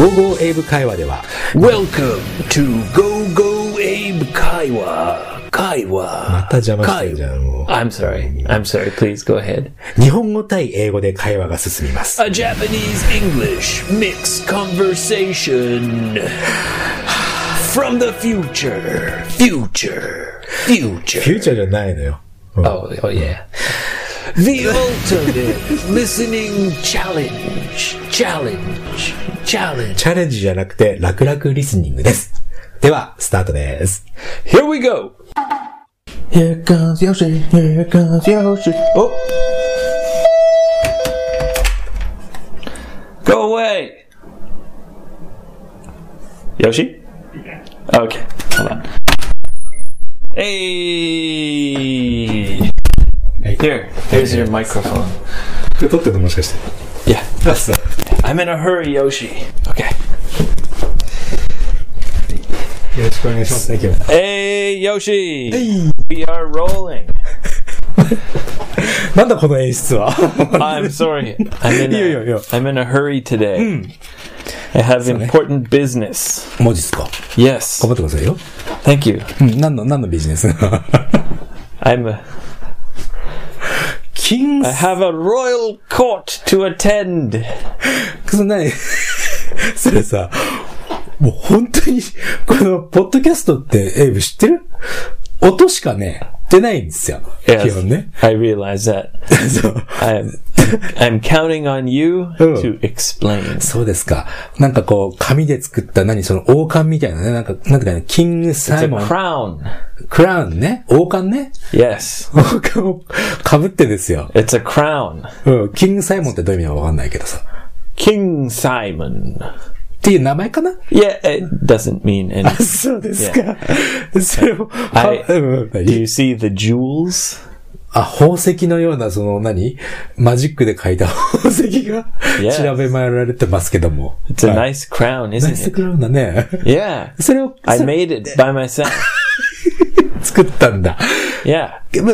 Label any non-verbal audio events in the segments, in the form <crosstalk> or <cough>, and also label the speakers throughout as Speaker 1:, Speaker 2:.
Speaker 1: 55英語会話では
Speaker 2: Welcome to Go Go Abe Kaiwa. Kaiwa.
Speaker 1: また邪魔してるじゃんもう
Speaker 2: I'm sorry. I'm sorry. Please go ahead.
Speaker 1: 日本語対英語で会話が進みます。
Speaker 2: A Japanese English mixed conversation from the future. Future.
Speaker 1: フ
Speaker 2: Future.
Speaker 1: ューチャーじゃないのよ。うん
Speaker 2: Oh, oh yeah. The ultimate listening challenge. Challenge. Challenge.
Speaker 1: チャレンジじゃなくて、楽々リスニングです。では、スタートです。
Speaker 2: Here we go.
Speaker 3: Here comes Yoshi, here comes Yoshi. Oh,
Speaker 2: Go away. Yoshi? Okay, hold on. Hey. Here, here's your microphone.
Speaker 1: 撮ってるのもしかして。
Speaker 2: Yeah.
Speaker 1: あ、そう。
Speaker 2: I'm in a hurry, Yoshi. Okay.
Speaker 1: よろしくお願いします。今日
Speaker 2: Hey, Yoshi. We are rolling. <laughs>
Speaker 1: なんだこの演出は
Speaker 2: I'm sorry. I'm in
Speaker 1: Yeah, yeah,
Speaker 2: a,
Speaker 1: yeah.
Speaker 2: I'm in a hurry today. I have important business.
Speaker 1: 文字っすか
Speaker 2: Yes.
Speaker 1: 頑張ってくださいよ。
Speaker 2: Thank you.
Speaker 1: うん、何の、何のビジネス <laughs>
Speaker 2: I'm a,
Speaker 1: キン
Speaker 2: I have a royal court to attend. <laughs>
Speaker 1: そんなに、それさ、もう本当に、この、ポッドキャストって、エイブ知ってる？音しかね、出ないんですよ。基
Speaker 2: Yes,
Speaker 1: 本ね。
Speaker 2: I realize that. <laughs>
Speaker 1: そう。
Speaker 2: I'm, I'm counting on you
Speaker 1: Oh.
Speaker 2: to explain.
Speaker 1: そうですか。なんかこう、紙で作った何その王冠みたいなね。なんか、なんていうかね、キングサイモン。
Speaker 2: crown.
Speaker 1: クラウンね？王冠ね
Speaker 2: ？Yes,
Speaker 1: 王冠を被ってですよ。
Speaker 2: it's a crown.
Speaker 1: うん。キングサイモンってどういう意味かわかんないけどさ。
Speaker 2: King Simon.
Speaker 1: っていう名前かな
Speaker 2: Yeah, it doesn't mean anything.
Speaker 1: そうですか。それを、
Speaker 2: はい
Speaker 1: あうん、
Speaker 2: Do you see the jewels?
Speaker 1: あ、宝石のような、その何、マジックで描いた宝石が.調べ回られてますけども。
Speaker 2: It's a
Speaker 1: はい
Speaker 2: nice crown,
Speaker 1: ナイス
Speaker 2: isn't it?
Speaker 1: クラウンだね。
Speaker 2: Yeah.
Speaker 1: それを
Speaker 2: I
Speaker 1: そ
Speaker 2: made it by myself.
Speaker 1: 作ったんだ。
Speaker 2: Yeah.
Speaker 1: ま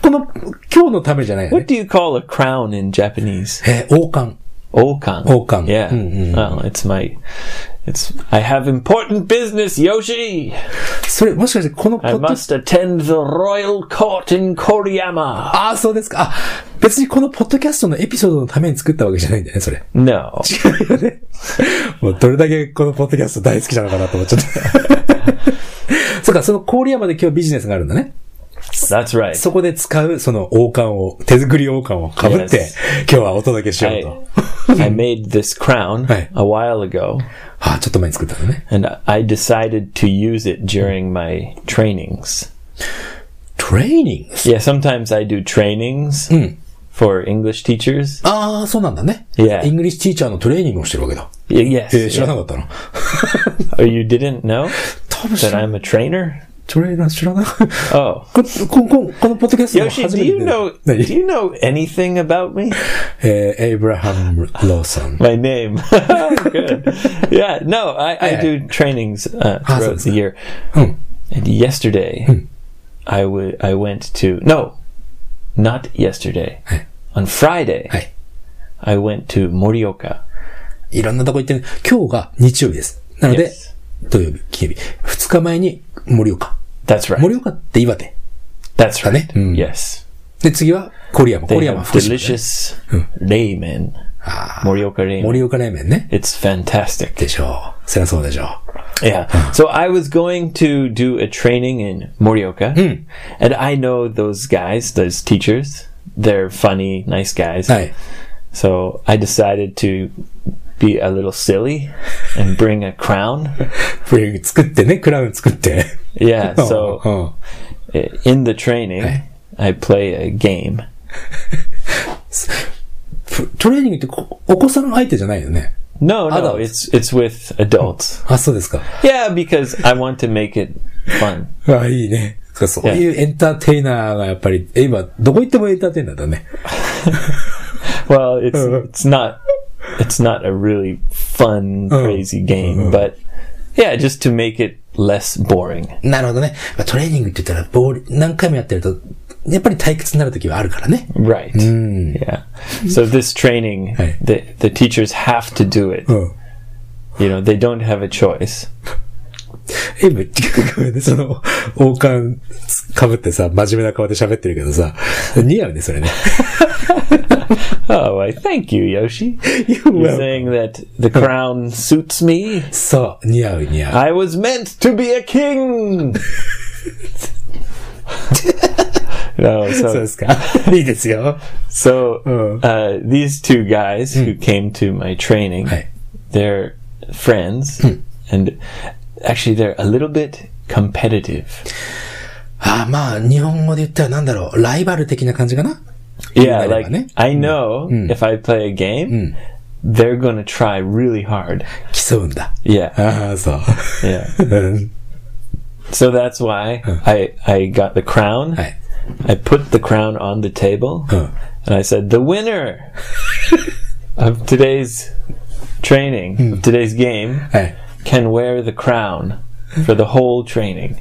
Speaker 1: この、今日のためじゃないよ
Speaker 2: What
Speaker 1: ね。
Speaker 2: do you call a crown in Japanese?
Speaker 1: えー王冠。
Speaker 2: Okan.
Speaker 1: Okan.
Speaker 2: Yeah.
Speaker 1: Mm, mm,
Speaker 2: Well, it's my, it's, I have important business, Yoshi.
Speaker 1: それ、もしかしてこのポ
Speaker 2: I
Speaker 1: ッド
Speaker 2: must attend the royal court in Koriyama.
Speaker 1: ああ、そうですか。あ、別にこのポッドキャストのエピソードのために作ったわけじゃないんだよね、それ。
Speaker 2: No.
Speaker 1: 違うよね。<laughs> もうどれだけこのポッドキャスト大好きなのかなと思っちゃった。<laughs> そうか、その郡山で今日ビジネスがあるんだね。
Speaker 2: That's right. right.
Speaker 1: そこで使う、その王冠を、手作り王冠を被って、今日はお届けしようと。
Speaker 2: I, I made this crown <laughs> a while ago.
Speaker 1: はあ、ちょっと前に作ったのね。
Speaker 2: And I decided to use it during my trainings.
Speaker 1: Trainings?
Speaker 2: Yeah, sometimes I do trainings. Hmm. for English teachers.
Speaker 1: ああ、そうなんだね。
Speaker 2: Yeah.
Speaker 1: English teacher のトレーニングをしてるわけだ。
Speaker 2: Yeah, yes.
Speaker 1: Eh, えー、知らなかったの <laughs>
Speaker 2: oh, ?You didn't know <laughs> that I'm a trainer?
Speaker 1: トレーナー知らない。
Speaker 2: Oh.
Speaker 1: ここここのポッドキャストの
Speaker 2: Yoshi,
Speaker 1: 初
Speaker 2: do
Speaker 1: めて
Speaker 2: you
Speaker 1: 出た
Speaker 2: know
Speaker 1: 何
Speaker 2: do you know anything about me?
Speaker 1: えーエイブラハム・ローソン。
Speaker 2: My name. Good. Yeah, no, I, I do trainings uh,
Speaker 1: Ah,
Speaker 2: throughout the year.
Speaker 1: うん。
Speaker 2: And yesterday, I would I went to no, not yesterday. On Friday,
Speaker 1: はい。
Speaker 2: I went to Morioka.
Speaker 1: いろんなとこ行ってる。今日が日曜日です。なので土曜日、金曜日。二日前に盛岡。
Speaker 2: That's right.
Speaker 1: 盛岡って岩手。
Speaker 2: That's right.
Speaker 1: ね。うん。
Speaker 2: Yes.
Speaker 1: で、次は、郡山。
Speaker 2: They
Speaker 1: 郡山、
Speaker 2: have
Speaker 1: 福島ね。
Speaker 2: delicious ramen.
Speaker 1: あー
Speaker 2: Morioka ramen.
Speaker 1: 盛岡冷麺ね。
Speaker 2: It's fantastic.
Speaker 1: でしょう。そりゃそうでしょ
Speaker 2: Yeah. So I was going to do a training in Morioka, and I know those guys, those teachers. They're funny, nice guys.
Speaker 1: う。はい。
Speaker 2: So I decided to be a little silly and bring a crown. <laughs>
Speaker 1: フレーム作ってね、クラウン作って。
Speaker 2: Yeah. <laughs> So
Speaker 1: うん。
Speaker 2: i- in the training,
Speaker 1: Hey.
Speaker 2: I play a game. <laughs>
Speaker 1: ふトレーニングってこお子さん相手じゃないよね。
Speaker 2: No, no,
Speaker 1: Adults.
Speaker 2: it's it's with adults.
Speaker 1: あ、そうですか。
Speaker 2: Yeah, because I want to make it fun.
Speaker 1: あ、いいね。そういうエンターテイナーがやっぱり、え今、どこ行ってもエンターテイナーだね。
Speaker 2: Well, it's it's not it's not a really fun, crazy game, but yeah, just to make it less boring.
Speaker 1: なるほどね。まあトレーニングって言ったら、ボール、何回もやってると、やっぱり退屈になる時はあるからね。
Speaker 2: Right. Yeah. So this training,
Speaker 1: Hey.
Speaker 2: the the teachers have to do it
Speaker 1: うん。
Speaker 2: You know, they don't have a choice. <laughs>
Speaker 1: エイブ、ごめんね、その、王冠被ってさ、真面目な顔で喋ってるけどさ、似合うね、それね。 <laughs> <laughs>
Speaker 2: Oh, I thank you, Yoshi. You're <laughs>
Speaker 1: welcome.
Speaker 2: saying that the crown <laughs> suits me.
Speaker 1: そう、似合う似合う。
Speaker 2: I was meant to be a king. no,
Speaker 1: そう
Speaker 2: so
Speaker 1: ですかいいですよ。
Speaker 2: so
Speaker 1: Uh.
Speaker 2: uh, these two guys who came to my training,
Speaker 1: はい。
Speaker 2: they're friends, and actually they're a little bit competitive.
Speaker 1: ああ、まあ、日本語で言ったらなんだろう、ライバル的な感じかな
Speaker 2: Yeah,
Speaker 1: Yeah,
Speaker 2: like
Speaker 1: ね
Speaker 2: I know if I play a game, they're gonna try really hard.
Speaker 1: 競うんだ。
Speaker 2: Yeah,
Speaker 1: ああ、そう。 <laughs>
Speaker 2: yeah. <laughs>
Speaker 1: うん。
Speaker 2: So that's why I I got the crown.
Speaker 1: はい。
Speaker 2: I put the crown on the table,
Speaker 1: Huh.
Speaker 2: and I said, "The winner <laughs> of today's training, of today's game,
Speaker 1: はい。
Speaker 2: can wear the crown for the whole training."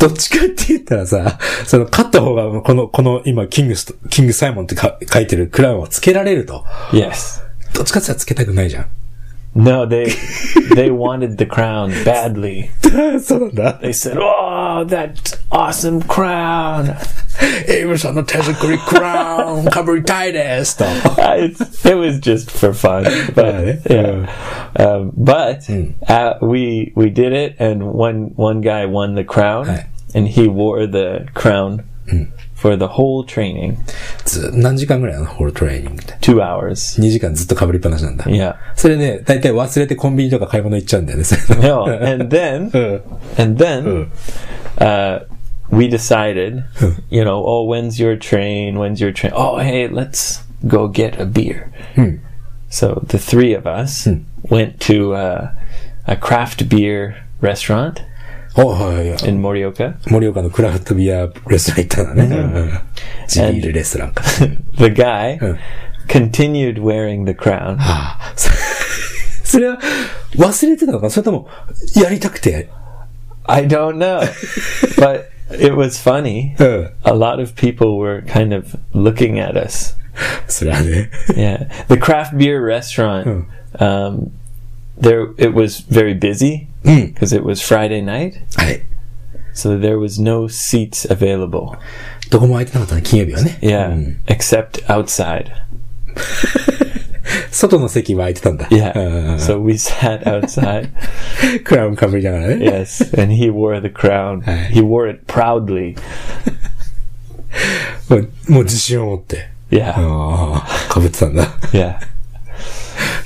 Speaker 1: どっちかって言ったらさ、その、勝った方が、この、この、今、キングスと、キングサイモンってか書いてるクラウンをつけられると。
Speaker 2: Yes.
Speaker 1: どっちかって言ったらつけたくないじゃん。
Speaker 2: No, they they wanted the crown badly.
Speaker 1: そうなんだ。
Speaker 2: They said, "Oh, that awesome crown!"
Speaker 1: エイブさんの手作りクラウンかぶりたいですと。
Speaker 2: It's- <laughs> <laughs> it was just for fun, but
Speaker 1: Yeah.
Speaker 2: yeah. Um, but uh, we we did it, and one one guy won the crown,
Speaker 1: Right.
Speaker 2: and he wore the crown for the whole training,
Speaker 1: ず何時間ぐらいなのホールトレーニングって。
Speaker 2: two hours.
Speaker 1: 2時間ずっとかぶりっぱなしなんだ。
Speaker 2: Yeah.
Speaker 1: それね、大体忘れてコンビニとか買い物行っちゃうんだよね。それ
Speaker 2: No, and then
Speaker 1: うん。
Speaker 2: and then uh, we decided, you know, oh, when's your train? When's your train? Oh, hey, let's go get a beer. So the three of us went to uh, a craft beer restaurant
Speaker 1: お はいはいはい。
Speaker 2: in Morioka.
Speaker 1: 盛岡のクラフトビアレストラン行ったんだね。うん地ビールレストランか。
Speaker 2: The guy <laughs>
Speaker 1: Hmm.
Speaker 2: continued wearing the crown.
Speaker 1: ああそそれは忘れてたのかなそれとも、やりたくて。
Speaker 2: I don't know, <laughs> but it was funny.
Speaker 1: うん。
Speaker 2: A lot of people were kind of looking at us.
Speaker 1: それはね。
Speaker 2: Yeah, the craft beer restaurant. Um, there, it was very busy
Speaker 1: Mm.
Speaker 2: because it was Friday night,
Speaker 1: はい。
Speaker 2: so there was no seats available.
Speaker 1: どこも空いてなかったね、金曜日はね。
Speaker 2: Yeah, except outside.
Speaker 1: 外の席は空いてたんだ。
Speaker 2: Yeah, <laughs>
Speaker 1: うん
Speaker 2: so we sat outside. <laughs>
Speaker 1: クラウンかぶりながらね。
Speaker 2: yes, and he wore the crown.
Speaker 1: Aye.
Speaker 2: He wore it proudly. <laughs>
Speaker 1: もうもう自信を持って。
Speaker 2: Yeah,
Speaker 1: ああ、かぶってたんだ。
Speaker 2: yeah,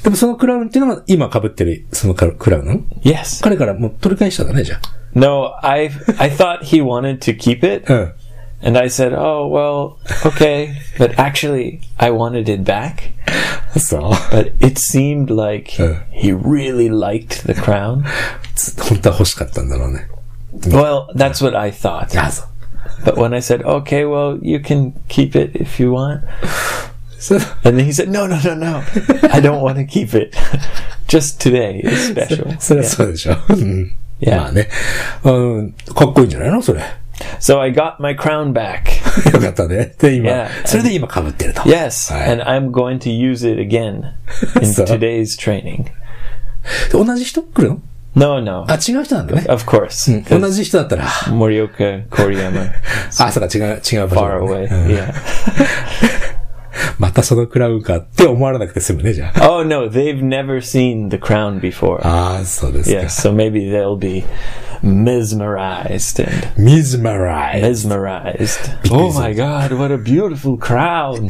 Speaker 1: でもそのクラウンっていうのが今かぶってる、そのクラウンなの
Speaker 2: yes.
Speaker 1: 彼からもう取り返したんだね、じゃ
Speaker 2: No, I I thought he wanted to keep it, <laughs>
Speaker 1: あ。うん。
Speaker 2: and I said, "Oh well, okay," but actually, I wanted it back.
Speaker 1: そう。
Speaker 2: But it seemed like
Speaker 1: Uh.
Speaker 2: he really liked the crown.
Speaker 1: つ本当は欲しかったんだろうね。
Speaker 2: Well, that's what I thought.
Speaker 1: ああ、そう。
Speaker 2: But when I said, okay, well, you can keep it if you want.
Speaker 1: そう
Speaker 2: And then he said, no, no, no, no. I don't want to keep it. <laughs> Just today is special.
Speaker 1: そりゃそうでしょ。うん。
Speaker 2: Yeah.
Speaker 1: まあね。うん。かっこいいんじゃないのそれ。よ
Speaker 2: So I got my crown back. <laughs>
Speaker 1: かったね。で、今
Speaker 2: Yeah.、
Speaker 1: それで今被ってると。
Speaker 2: Yes.
Speaker 1: Aye.
Speaker 2: And I'm going to use it again in
Speaker 1: So?
Speaker 2: today's training.
Speaker 1: 同じ人来るの
Speaker 2: No, no.
Speaker 1: あ、違う人なんだね。
Speaker 2: Of course.
Speaker 1: 同
Speaker 2: 'cause
Speaker 1: じ人だったら、
Speaker 2: Morioka Koriyama.
Speaker 1: あ、そうか、違う、違う場所
Speaker 2: Far
Speaker 1: だ
Speaker 2: away.
Speaker 1: ね、<laughs> うん
Speaker 2: Yeah.
Speaker 1: またそのクラウンかって思われなくて済むね、じゃあ。
Speaker 2: Oh, no. They've never seen the crown before.
Speaker 1: ああ、そうですか。
Speaker 2: Yes, so maybe they'll be mesmerized and
Speaker 1: ミズマライズ。
Speaker 2: mesmerized. Oh my god, what a beautiful crown.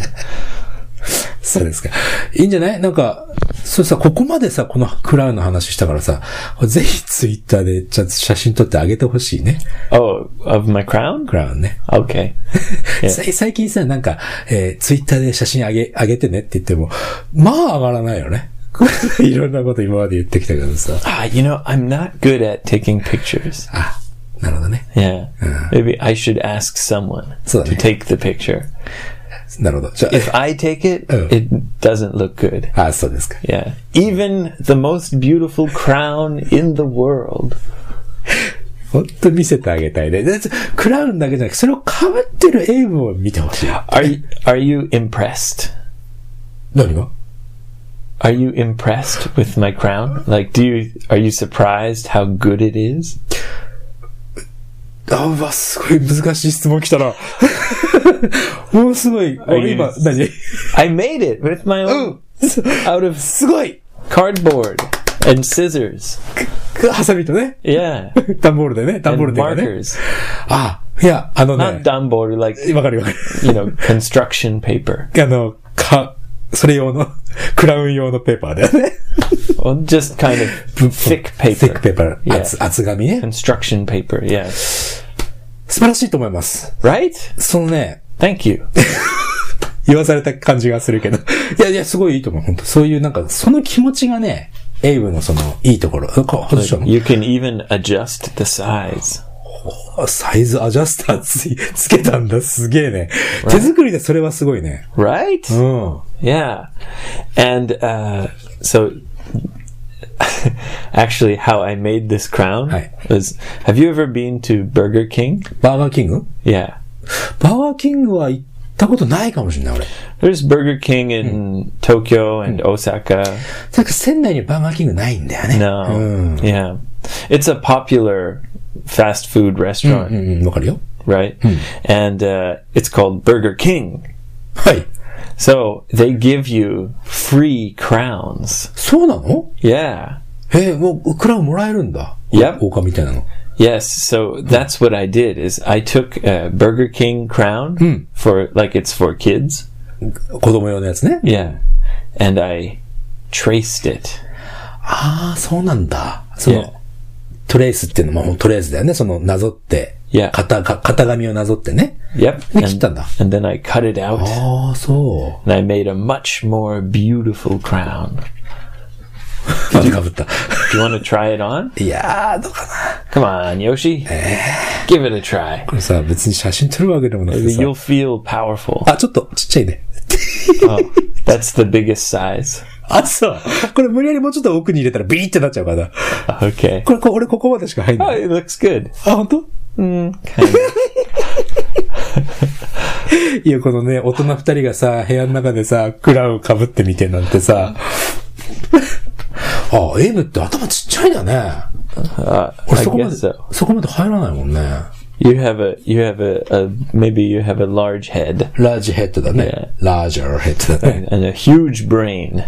Speaker 1: そうですか。いいんじゃない？なんか、それさ、ここまでさ、このクラウンの話したからさ、ぜひツイッターでちゃんと写真撮ってあげてほしいね。
Speaker 2: Oh, of my crown?
Speaker 1: クラウンね。
Speaker 2: Okay. <laughs> Yeah.
Speaker 1: さ最近さ、なんか、えーツイッターで写真あげ、あげてねって言っても、まあ上がらないよね。<laughs> いろんなこと今まで言ってきたけどさ。
Speaker 2: Ah, you know, I'm not good at taking pictures. <laughs>
Speaker 1: あ、なるほどね。
Speaker 2: Yeah. Maybe I should ask someone
Speaker 1: So-
Speaker 2: to take the picture.
Speaker 1: なるほど。じゃ
Speaker 2: If I take it,
Speaker 1: Oh.
Speaker 2: it doesn't look good.
Speaker 1: あ、あ、そうですか。
Speaker 2: Yeah. Even the most beautiful crown in the world.
Speaker 1: 本当見せてあげたいね。でクラウンだけじゃなくて、それを被ってるエイブを見てほしい。
Speaker 2: Are you, are you impressed?
Speaker 1: 何が
Speaker 2: Are you impressed with my crown? Like, do you are you surprised how good it is?
Speaker 1: あ、うわ、すごい難しい質問来たな。もうすごい。俺今、何
Speaker 2: I made it with my
Speaker 1: う
Speaker 2: own
Speaker 1: ん。
Speaker 2: out of
Speaker 1: すごい
Speaker 2: cardboard and scissors.
Speaker 1: ハサミとね。
Speaker 2: Yeah,
Speaker 1: 段ボールでね。段ボールでね。
Speaker 2: markers.
Speaker 1: あ、いや、あの
Speaker 2: Not
Speaker 1: ね。
Speaker 2: dumb like
Speaker 1: わかるわかる。
Speaker 2: you know construction paper.
Speaker 1: あの、か、それ用の、クラウン用のペーパーだよね。
Speaker 2: Well, just kind of thick
Speaker 1: テッ
Speaker 2: paper.
Speaker 1: クペーパー、
Speaker 2: Yeah.
Speaker 1: 厚、厚紙ね。
Speaker 2: Construction paper. Yeah.
Speaker 1: 素晴らしいと思います。
Speaker 2: Right?
Speaker 1: そのね、
Speaker 2: Thank you. <laughs>
Speaker 1: 言わされた感じがするけど。いやいや、すごいいいと思う。本当そういうなんか、その気持ちがね、エイブのその、いいところ。
Speaker 2: You can even adjust the size.
Speaker 1: サイズアジャスターつい、つけたんだ。すげえね。手作りでそれはすごいね。
Speaker 2: Right?
Speaker 1: うん。
Speaker 2: Yeah. And uh, so, <laughs> actually, how I made this crown
Speaker 1: Hi.
Speaker 2: was have you ever been to Burger King?
Speaker 1: バーガーキング
Speaker 2: Yeah.
Speaker 1: バーガーキングは行ったことないかもしれない、俺。
Speaker 2: There's Burger King in Tokyo and Osaka.
Speaker 1: なんか仙台にバーガーキングないんだよね。
Speaker 2: No.
Speaker 1: うん。
Speaker 2: Yeah. It's a popular fast food
Speaker 1: う
Speaker 2: restaurant,
Speaker 1: ん、うんわかるよ。
Speaker 2: right? And uh, it's called Burger King.
Speaker 1: はい。
Speaker 2: so they give you free crowns.
Speaker 1: そうなの
Speaker 2: Yeah.
Speaker 1: へえ、もう、クラウンもらえるんだ。
Speaker 2: Yep.
Speaker 1: 王冠みたいなの。
Speaker 2: Yes, so that's what I did is I took a Burger King crown hmm. for like it's for kids. Yeah. And I traced it.
Speaker 1: ああ、そうなんだ。その、
Speaker 2: Yeah.
Speaker 1: トレースっていうのも、トレースだよね。その、なぞって、
Speaker 2: Yeah.
Speaker 1: 型、か型紙をなぞってね。
Speaker 2: Yep.
Speaker 1: で、切ったんだ。
Speaker 2: And then I cut it out
Speaker 1: ああ、そ
Speaker 2: and I made a much more beautiful crown.
Speaker 1: う。またかぶった。
Speaker 2: Do you want to try it on?
Speaker 1: いやー、どうかな。
Speaker 2: Come on, Yoshi. Give it a try.
Speaker 1: これさ、別に写真撮るわけでもなくてさ。
Speaker 2: You'll feel powerful.
Speaker 1: あ、ちょっとちっちゃいね。
Speaker 2: Oh, that's the biggest size.
Speaker 1: あ、そう。これ無理やりもうちょっと奥に入れたらビリってなっちゃうから。
Speaker 2: Okay.
Speaker 1: これ、こ俺ここまでしか入んな
Speaker 2: Oh,
Speaker 1: い。
Speaker 2: it looks good.
Speaker 1: あ、本当？
Speaker 2: Mm, kind of.
Speaker 1: いや、このね、大人二人がさ、部屋の中でさ、クラウン被ってみてなんてさ。あ、エイブって頭ちっちゃいんだね。
Speaker 2: Uh,
Speaker 1: 俺そこまで、
Speaker 2: so.
Speaker 1: そこまで入らないもんね。
Speaker 2: You have a you have a, a maybe you have a large head
Speaker 1: ラージヘッドだね。ラージャーヘッドだね。
Speaker 2: and a huge brain.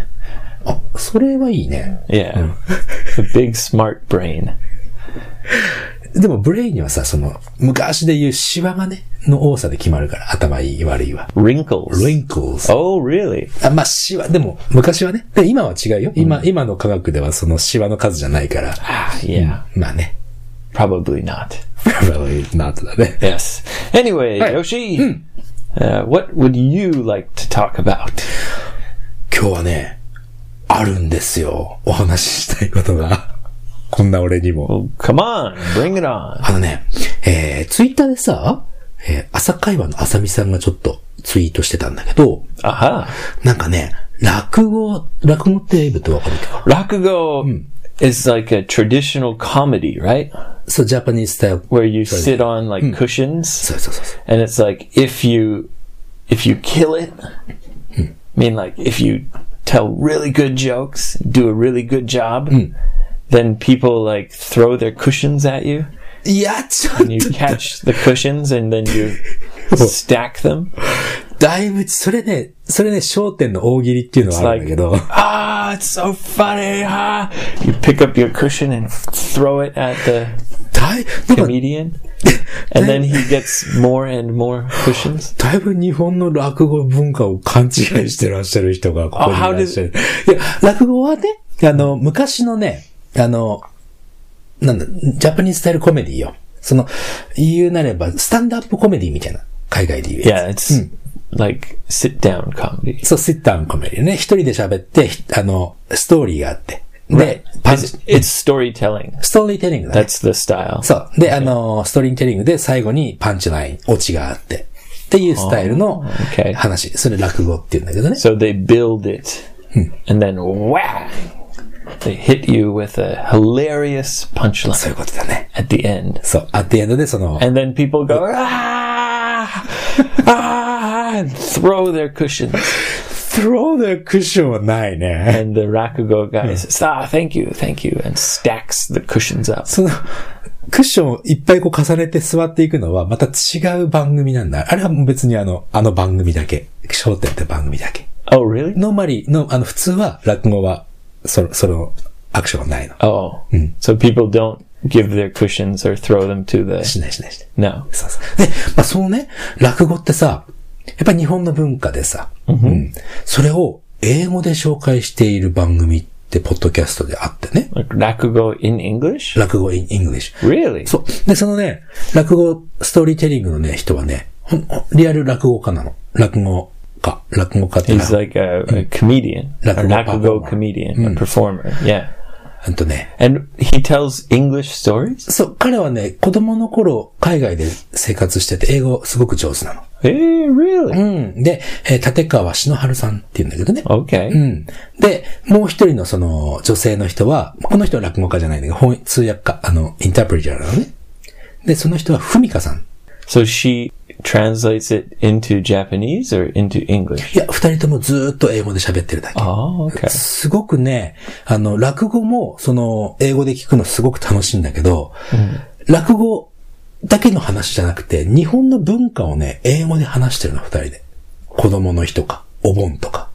Speaker 1: あ、それはいいね。
Speaker 2: Yeah. a big smart brain.
Speaker 1: でもブレイにはさ、その、昔で言うシワがね、の多さで決まるから、頭いい悪いは。wrinkles.wrinkles.
Speaker 2: Oh, really?
Speaker 1: あ、まあ、シワ、でも、昔はね。で、今は違うよ。今、今の科学ではそのシワの数じゃないから。
Speaker 2: ああ、いや。
Speaker 1: まあね。
Speaker 2: probably
Speaker 1: not.probably not だね。yes.anyway,
Speaker 2: Yoshi,、what would you like to talk about?
Speaker 1: 今日はね、あるんですよ。お話ししたいことが。こんな俺にも。
Speaker 2: Well, come on, bring it on.
Speaker 1: あのね、えー、ツイッターでさ、えー、朝会話のあさみさんがちょっとツイートしてたんだけど、
Speaker 2: Aha.
Speaker 1: なんかね、落語、落語ってエイブってわかるか
Speaker 2: Rakugo is like a traditional comedy, right?
Speaker 1: そう、ジャパニーズスタイル。
Speaker 2: Where you sit on like cushions
Speaker 1: そうそうそうそう。
Speaker 2: and it's like if you if you kill it I mean like if you tell really good jokes do a really good job then people like throw their cushions at you
Speaker 1: いや、ち<laughs> ょっ
Speaker 2: and you
Speaker 1: と、
Speaker 2: catch the cushions and then you stack them <laughs>
Speaker 1: だいぶ、それね、それね、焦点の大喜利っていうのはあるんだけど、
Speaker 2: ah it's <laughs> so funny ah you pick up your cushion and throw it at the
Speaker 1: だい、なんか、
Speaker 2: comedian and then he gets more and more cushions
Speaker 1: だいぶ日本の落語文化を勘違いしてらっしゃる人がここにいらっしゃる。いや、落語はね、あの、昔のね、 あの、なんだ、ジャパニーズスタイルコメディよ。その、言うなれば、スタンドアップコメディみたいな、海外で言うや
Speaker 2: yeah it's like sit down comedy
Speaker 1: つ。そう、シッターンコメディね。一人で喋って、ひあの、ストーリーがあって。で、パンチ
Speaker 2: It's, storytelling.
Speaker 1: ストーリーテリングだね。
Speaker 2: That's the style.
Speaker 1: そう。で、あの、ストーリーテリングで最後にパンチライン、オチがあって。っていうスタイルの.話。それ落語って言うんだけどね。
Speaker 2: So they build it, and then whang! They hit you with a hilarious
Speaker 1: そう
Speaker 2: punchline
Speaker 1: いうことだね。
Speaker 2: at the end.
Speaker 1: そう。アッティエンドでその、
Speaker 2: And then people go, ah! ah! and throw their cushions.
Speaker 1: throw the cushion はないね。
Speaker 2: And the rakugo guy says, "Ah, thank you, thank you," and stacks the cushions up.
Speaker 1: その、クッションをいっぱいこう重ねて座っていくのはまた違う番組なんだ。あれはもう別にあの、あの番組だけ。笑点って番組だけ。
Speaker 2: Oh, really?
Speaker 1: normally の、あの、普通は落語は、その、その、アクションはないの。
Speaker 2: Oh, so people don't give their cushions or throw them to
Speaker 1: し
Speaker 2: the
Speaker 1: ないしないしない。
Speaker 2: no.
Speaker 1: そうそう。で、まあ、そのね、落語ってさ、やっぱり日本の文化でさ、うんそれを英語で紹介している番組って、ポッドキャストであってね。
Speaker 2: Like 落語 in English?
Speaker 1: 落語 in English。
Speaker 2: Really?
Speaker 1: そう。で、そのね、落語、ストーリーテリングのね、人はね、ほんほんリアル落語家なの。落語家。落語家っていうの
Speaker 2: He's
Speaker 1: は、
Speaker 2: like a, a comedian, a
Speaker 1: Rakugo
Speaker 2: rakugo
Speaker 1: performer.
Speaker 2: comedian, a performer. Yeah. And he tells English stories?
Speaker 1: そう、彼はね、子供の頃、海外で生活してて、英語すごく上手なの。
Speaker 2: Hey, really?
Speaker 1: うん。で、えー立川篠春さんって言うんだけどね。
Speaker 2: Okay.
Speaker 1: うん。で、もう一人のその女性の人は、この人は落語家じゃないんだけど、翻通訳家、あの、インタープリターなのね。で、その人はふみかさん。
Speaker 2: So she translates it into Japanese or into English?
Speaker 1: いや、二人ともずーっと英語で喋ってるだけ。
Speaker 2: Oh, okay.
Speaker 1: すごくね、あの、落語も、その、英語で聞くのすごく楽しいんだけど、落語だけの話じゃなくて、日本の文化をね、英語で話してるの、二人で。子供の日とか、お盆とか。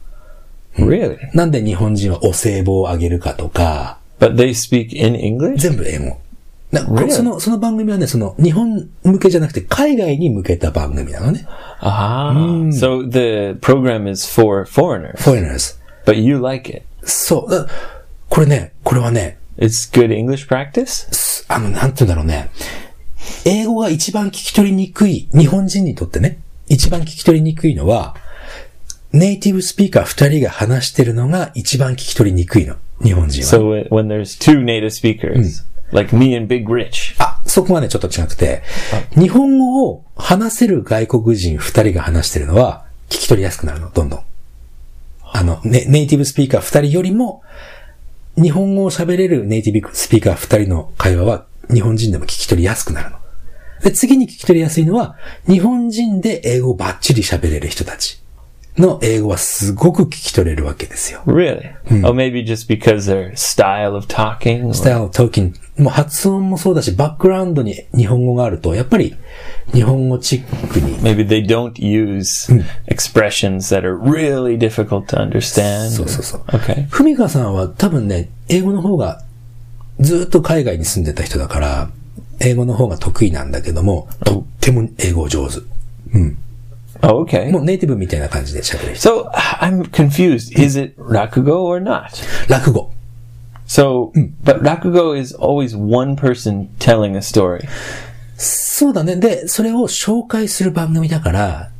Speaker 2: Really?
Speaker 1: なんで日本人はお歳暮をあげるかとか、
Speaker 2: But they speak in English?
Speaker 1: 全部英語。その、その番組はね、その、日本向けじゃなくて、海外に向けた番組なのね。
Speaker 2: Ah. So the program is for foreigners,
Speaker 1: foreigners.
Speaker 2: but you like it.
Speaker 1: そう。だこれね、これはね、
Speaker 2: It's good English practice?
Speaker 1: すあの、なんて言うんだろうね。英語が一番聞き取りにくい、日本人にとってね、一番聞き取りにくいのは、ネイティブスピーカー二人が話してるのが一番聞き取りにくいの。日本人は。
Speaker 2: So wh- when there's two native speakers, like me and Big Rich,
Speaker 1: あ、そこはね、ちょっと違くて、日本語を話せる外国人二人が話してるのは、聞き取りやすくなるの、どんどん。あの、ね、ネイティブスピーカー二人よりも、日本語を喋れるネイティブスピーカー二人の会話は、日本人でも聞き取りやすくなるの。で、次に聞き取りやすいのは、日本人で英語をバッチリ喋れる人たちの英語はすごく聞き取れるわけですよ。
Speaker 2: really? Oh, maybe just because their style of talking. or-
Speaker 1: スタイル、トーキン、もう発音もそうだし、バックグラウンドに日本語があると、やっぱり日本語チックに
Speaker 2: Maybe they don't use expressions that are really difficult to understand.
Speaker 1: そう
Speaker 2: or-
Speaker 1: そうそう。
Speaker 2: Okay.
Speaker 1: ふみかさんは多分ね、英語の方がずっと海外に住んでた人だから、英語の方が得意なんだけども、とっても英語上手。
Speaker 2: Oh, okay.
Speaker 1: もうネイティブみたいな感じで喋る人。
Speaker 2: So I'm confused. Is it rakugo or not?
Speaker 1: 落語。
Speaker 2: So, but rakugo is always one person telling a story.
Speaker 1: そうだね。で、それを紹介する番組だから、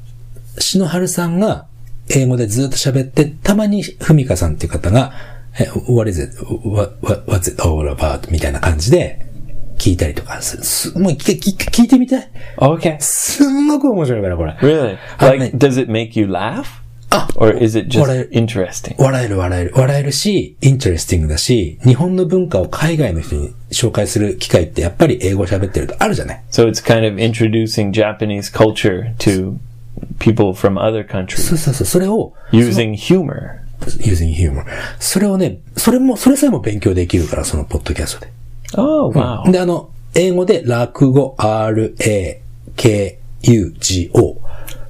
Speaker 1: 篠春さんが英語でずっと喋って、たまにふみかさんっていう方が、え what is it? What, what, what's it all about? みたいな感じで聞いたりとかする。すもう一回聞聞いてみて。
Speaker 2: Okay.
Speaker 1: すんごく面白いから、これ。
Speaker 2: Really? Like, does it make you laugh?
Speaker 1: あ
Speaker 2: Or is it just interesting?
Speaker 1: 笑える笑える。笑えるし、インテレスティングだし、日本の文化を海外の人に紹介する機会ってやっぱり英語喋ってるとあるじゃない
Speaker 2: So it's kind of introducing Japanese culture to people from other
Speaker 1: そ
Speaker 2: countries
Speaker 1: うそうそう。それを、
Speaker 2: using humor.
Speaker 1: using humor。それをね、それも、それさえも勉強できるから、そのポッドキャストで。
Speaker 2: Oh, wow.
Speaker 1: で、あの、英語で落語 R-A-K-U-G-O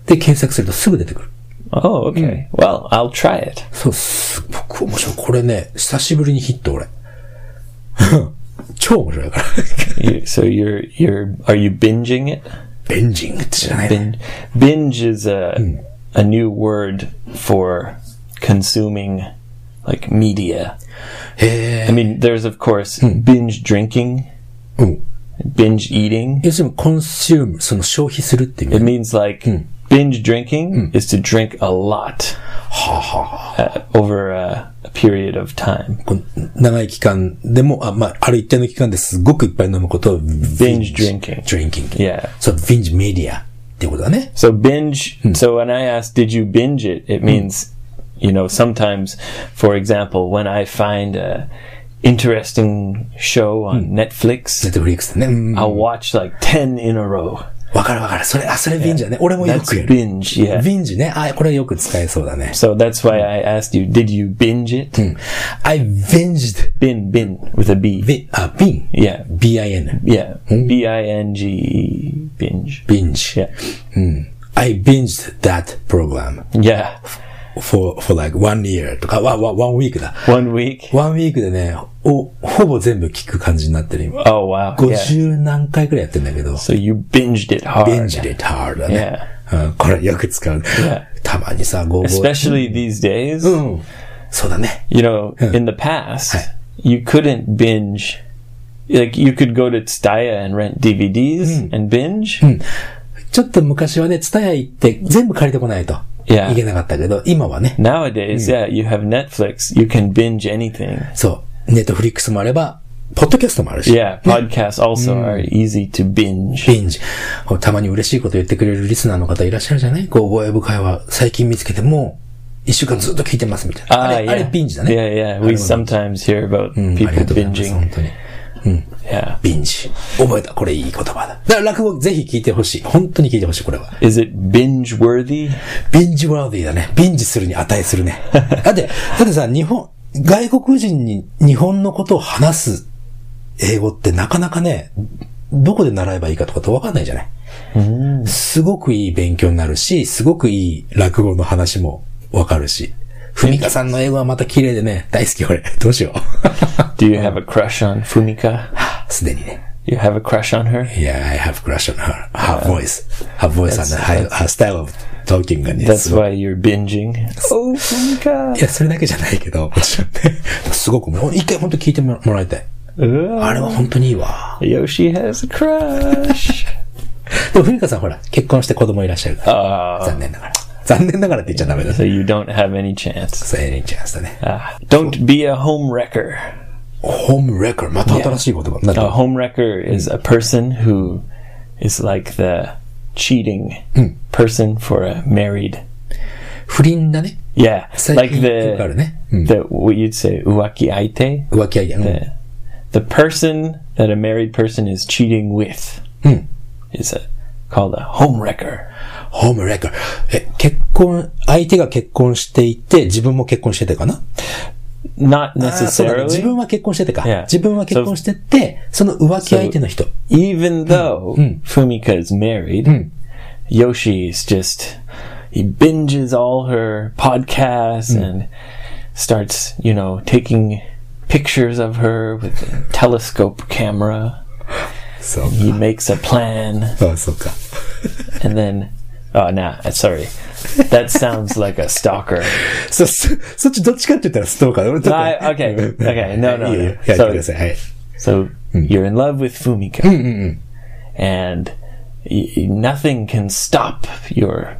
Speaker 1: で検索するとすぐ出てくる。
Speaker 2: Oh, okay. Well, I'll try it.
Speaker 1: そう、すっごく面白い。これね、久しぶりにヒット、俺。超面白いから。
Speaker 2: So you're you're are you binging it?
Speaker 1: ベンジングって知らないね。
Speaker 2: Binge is a a new word for consuming like media.
Speaker 1: へ
Speaker 2: I mean, there's of course binge drinking,
Speaker 1: え。うん。
Speaker 2: binge eating.
Speaker 1: 要するに、コンシューム、その消費するっていう意
Speaker 2: It
Speaker 1: 味。
Speaker 2: means like binge drinking is to drink a lot
Speaker 1: はあはあ
Speaker 2: uh, over a, a period of time.
Speaker 1: こう長い期間でも、あ、まあ、ある一定の期間ですごくいっぱい飲むことを
Speaker 2: Binge drinking.
Speaker 1: drinking.
Speaker 2: Yeah.
Speaker 1: そう、binge media っていうことだね。
Speaker 2: So binge. So when I ask, "Did you binge it?" It means, you know, sometimes, for example, when I find a interesting show on Netflix,
Speaker 1: ネットフリックスでね。うん
Speaker 2: I'll watch like ten in a row.
Speaker 1: わかるわかる。それ、あ、それビンジだね。俺もよ
Speaker 2: That's
Speaker 1: くやる。
Speaker 2: binge, yeah.
Speaker 1: ビンジね。あ、これよく使えそうだね。
Speaker 2: So that's why I asked you, did you binge it?
Speaker 1: I binged.
Speaker 2: Bin, bin, with a B.
Speaker 1: ビあ、ビン。
Speaker 2: Yeah.
Speaker 1: B-I-N.
Speaker 2: Yeah. B I N G E, binge.
Speaker 1: ビンジ。
Speaker 2: Yeah.
Speaker 1: I binged that program
Speaker 2: Yeah.
Speaker 1: For, for like one year とか、わ、わ、one week だ。
Speaker 2: One week.
Speaker 1: ワンウィークでね、お、ほぼ全部聞く感じになってる今。
Speaker 2: Oh, wow. Yeah.
Speaker 1: 50何回くらいやってんだけど、
Speaker 2: So you binged it hard.
Speaker 1: binge it hard だね。うん、これよく使う。
Speaker 2: Yeah.
Speaker 1: たまにさ、ゴーゴー。
Speaker 2: Especially these days.
Speaker 1: うん。そうだね。
Speaker 2: You know, in the past, you couldn't binge. Like, you could go to Tsutaya and rent DVDs and binge.
Speaker 1: ちょっと昔はね、ツタヤ行って全部借りてこないと。
Speaker 2: Yeah.
Speaker 1: いけなかったけど、今はね、
Speaker 2: Nowadays, yeah, you have Netflix. You can binge anything.
Speaker 1: そう、ネットフリックスもあれば、ポッドキャストもあるし。
Speaker 2: Yeah, podcasts also are easy to binge.
Speaker 1: ビンジ。こうたまに嬉しいこと言ってくれるリスナーの方いらっしゃるじゃない？こう、覚え深いは最近見つけてもう、一週間ずっと聞いてますみたいな。あ
Speaker 2: Ah,
Speaker 1: れ.あれビンジだね。
Speaker 2: Yeah, yeah.
Speaker 1: あ
Speaker 2: We sometimes hear about people binging.
Speaker 1: 本当に。ビンジ。覚えた。これいい言葉だ。だから落語ぜひ聞いてほしい。本当に聞いてほしい、これは。
Speaker 2: Is it binge worthy?
Speaker 1: ビンジワーディーだね。ビンジするに値するね。<laughs> だって、だってさ、日本、外国人に日本のことを話す英語ってなかなかね、どこで習えばいいかとかってわかんないじゃない？すごくいい勉強になるし、すごくいい落語の話もわかるし。ふみかさんの英語はまた綺麗でね、大好き俺。どうしよう。
Speaker 2: Do you have a crush on Fumika?
Speaker 1: すでにね。
Speaker 2: You have a crush on her?
Speaker 1: Yeah, I have crush on her. Her voice. Her voice and her, her style of talking がね。
Speaker 2: That's why you're binging. Oh, Fumika.
Speaker 1: いや、それだけじゃないけど、もちろんね。すごくもう、一回本当聞いてもらいたい。
Speaker 2: Uh,
Speaker 1: あれは本当にいいわ。
Speaker 2: Yoshi has a crush.
Speaker 1: でも、ふみかさんほら、結婚して子供いらっしゃるから。
Speaker 2: uh,
Speaker 1: 残念ながら。残念ながらって言っちゃダメだ。
Speaker 2: so <laughs> you don't have any chance.
Speaker 1: そう、エレンチャンスだね。
Speaker 2: Ah, don't be a home wrecker.
Speaker 1: ホームレカー。また新しい言葉。なん
Speaker 2: A
Speaker 1: だ
Speaker 2: home wrecker is a person who is like the cheating person for a married.
Speaker 1: 不倫だね。
Speaker 2: Yeah,
Speaker 1: 最
Speaker 2: like
Speaker 1: 近よくある
Speaker 2: the
Speaker 1: ね。うん。
Speaker 2: the what you'd say uwaki aite.
Speaker 1: 浮気相手。うん。
Speaker 2: The, the person that a married person is cheating with
Speaker 1: うん。
Speaker 2: is a, called a home wrecker.
Speaker 1: ホームレッカー。え、結婚、相手が結婚していて、自分も結婚しててかな
Speaker 2: Not
Speaker 1: そうだ
Speaker 2: necessarily.
Speaker 1: ね自分は結婚しててか。
Speaker 2: Yeah.
Speaker 1: 自分は結婚してて、その浮気相手の人。
Speaker 2: even hmm. though hmm. Fumika is married, hmm. Yoshi is just he binges all her podcasts and starts, you know, taking pictures of her with a telescope camera. <laughs>
Speaker 1: So
Speaker 2: He makes a plan
Speaker 1: Ah, <laughs> so.
Speaker 2: And then oh nah, sorry. That sounds like a stalker. <laughs>
Speaker 1: そ、そ、そっちどっちかって言ったらストーカー。俺ちょっと
Speaker 2: No, I- okay, okay, no, no,
Speaker 1: いいよ
Speaker 2: no.
Speaker 1: やってく
Speaker 2: So,
Speaker 1: ださい。はい。
Speaker 2: so you're in love with Fumika, and y- y- nothing can stop your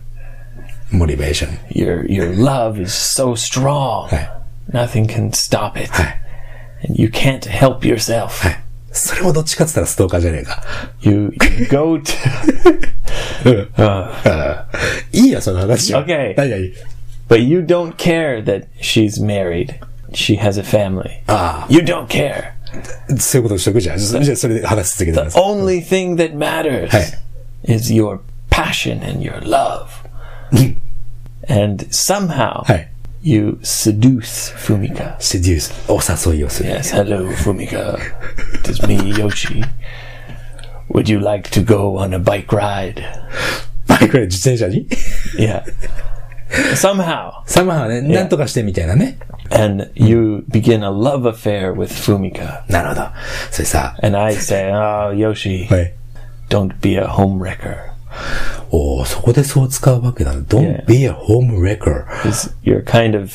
Speaker 1: モリベーション。
Speaker 2: your your love is so strong.
Speaker 1: Hey.
Speaker 2: Nothing can stop it,
Speaker 1: はい。
Speaker 2: and you can't help yourself.
Speaker 1: はい。それもどっちかって言ったらストーカーじゃねえか。
Speaker 2: You, you go to <laughs>
Speaker 1: いいよ、その話は。
Speaker 2: Okay.
Speaker 1: 何々
Speaker 2: But you don't care that she's married. She has a family.
Speaker 1: あ
Speaker 2: You don't care.
Speaker 1: あ、そういうことしとくじゃん。じゃあじゃあそれで話し続けてください。
Speaker 2: Only thing that matters
Speaker 1: Hey.
Speaker 2: is your passion and your love. <laughs> and somehow
Speaker 1: はい。
Speaker 2: you seduce Fumika.
Speaker 1: セデュース。お誘いをする。
Speaker 2: Yes, hello, Fumika. It is me, Yoshi. Would you like to go on a bike ride?
Speaker 1: バイクで自転車に
Speaker 2: Yeah. Somehow.
Speaker 1: サマーね、なんとかしてみたいなね。
Speaker 2: And you begin a love affair with Fumika.
Speaker 1: なるほど。それさ、
Speaker 2: And I say, Oh, Yoshi,
Speaker 1: はい。
Speaker 2: don't be a home wrecker.
Speaker 1: おおそこでそう使うわけだね。Don't be a home wrecker.
Speaker 2: You're kind of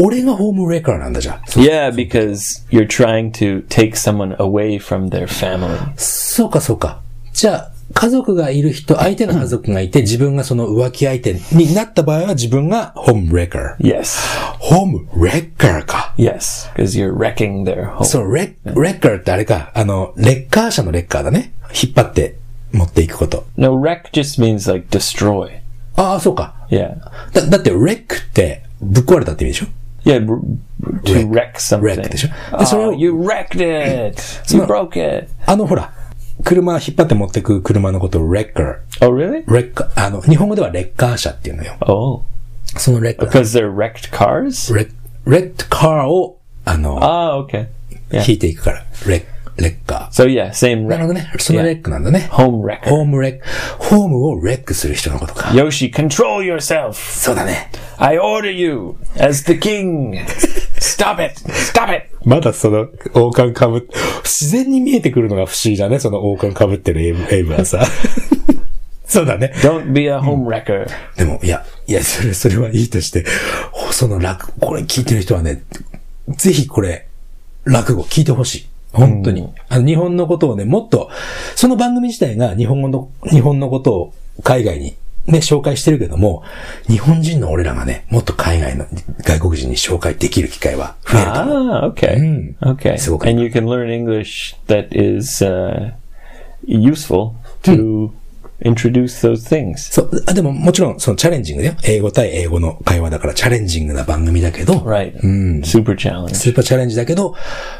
Speaker 1: 俺がホームレカーなんだじゃん。
Speaker 2: Yeah, because you're trying to take someone away from their family.
Speaker 1: そうかそうか。じゃあ、家族がいる人、相手の家族がいて、自分がその浮気相手になった場合は自分がホームレカー。
Speaker 2: Yes.
Speaker 1: ホームレッカーか。
Speaker 2: Yes. Because you're wrecking their home.
Speaker 1: そう、レッ、レッカーってあれか。あの、レッカー車のレッカーだね。引っ張って持っていくこと。
Speaker 2: no, wreck just means like destroy.
Speaker 1: ああ、そうか。
Speaker 2: Yeah.
Speaker 1: だ、だって、レックって、ぶっ壊れたって意味でしょ
Speaker 2: Yeah, to wreck something.
Speaker 1: Wreck でしょでそれを
Speaker 2: Oh, you wrecked it. You broke it.
Speaker 1: あの、ほら、車引っ張って持ってく車のことをレッカー。
Speaker 2: Oh, really?
Speaker 1: レッカー、あの、日本語ではレッカー車っていうのよ。
Speaker 2: Oh,
Speaker 1: そのレッカー。
Speaker 2: because they're wrecked cars.
Speaker 1: レッ、レッカーを、あの、
Speaker 2: Oh, okay. Yeah.
Speaker 1: 引いていくから。レッ、レッカ
Speaker 2: So yeah, same
Speaker 1: ー。なる
Speaker 2: wreck.
Speaker 1: ほどね。そのレックなんだね。
Speaker 2: Home wrecker.
Speaker 1: ホームレック、ホームをレックする人のことか。
Speaker 2: Yoshi, control yourself.
Speaker 1: そうだね。
Speaker 2: I order you as the king. Stop it. Stop it.
Speaker 1: まだその王冠かぶっ、自然に見えてくるのが不思議だね、その王冠かぶってるエイブエイブはさ。<laughs> そうだね。
Speaker 2: Don't be a home wrecker.
Speaker 1: でも、いや、いや、それ、それはいいとして、その落、これ聞いてる人はね、ぜひこれ、落語聞いてほしい。本当に。あの、日本のことをね、もっと、その番組自体が日本語の、日本のことを海外にね、紹介してるけども、日本人の俺らがね、もっと海外の外国人に紹介できる機会は増えると思う。
Speaker 2: Ah, okay.
Speaker 1: Mm.
Speaker 2: Okay.
Speaker 1: So okay.
Speaker 2: And you can learn English that is uh, useful to introduce those things.
Speaker 1: そう、あでももちろんそのチャレンジングだよ。英語対英語の会話だからチャレンジングな番組だけど、
Speaker 2: Right. Super challenge.
Speaker 1: スーパーチャレンジだけど、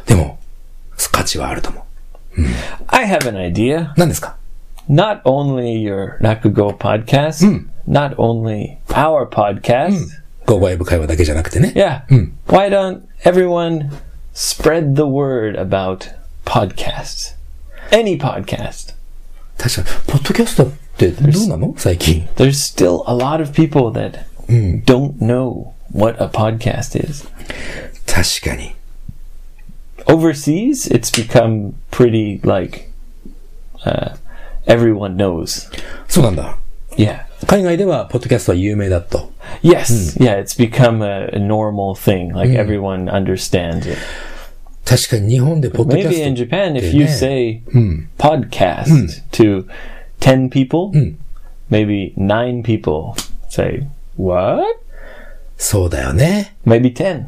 Speaker 1: でも、価値はあると思う。
Speaker 2: I have an idea.
Speaker 1: 何ですか
Speaker 2: Not only your Rakugo podcast, not only our podcast.
Speaker 1: ゴーゴーエブ会話だけじゃなくてね。
Speaker 2: Yeah. Why don't everyone spread the word about podcasts? Any podcast.
Speaker 1: 確かに、ポッドキャストってどうなの最近。
Speaker 2: There's still a lot of people that don't know what a podcast is.
Speaker 1: 確かに。
Speaker 2: Overseas, it's become pretty like uh, everyone knows.
Speaker 1: そうなんだ。
Speaker 2: Yeah.
Speaker 1: 海外では、ポッドキャストは有名だと。
Speaker 2: Yes. Yeah, it's become a, a normal thing. Like everyone understands it.
Speaker 1: 確かに日本でポッドキャ
Speaker 2: Maybe
Speaker 1: ス
Speaker 2: in
Speaker 1: ト。
Speaker 2: Japan, if
Speaker 1: Yeah.
Speaker 2: you say podcast to 10 people, maybe nine people say, What?
Speaker 1: そうだよね。
Speaker 2: Maybe 10.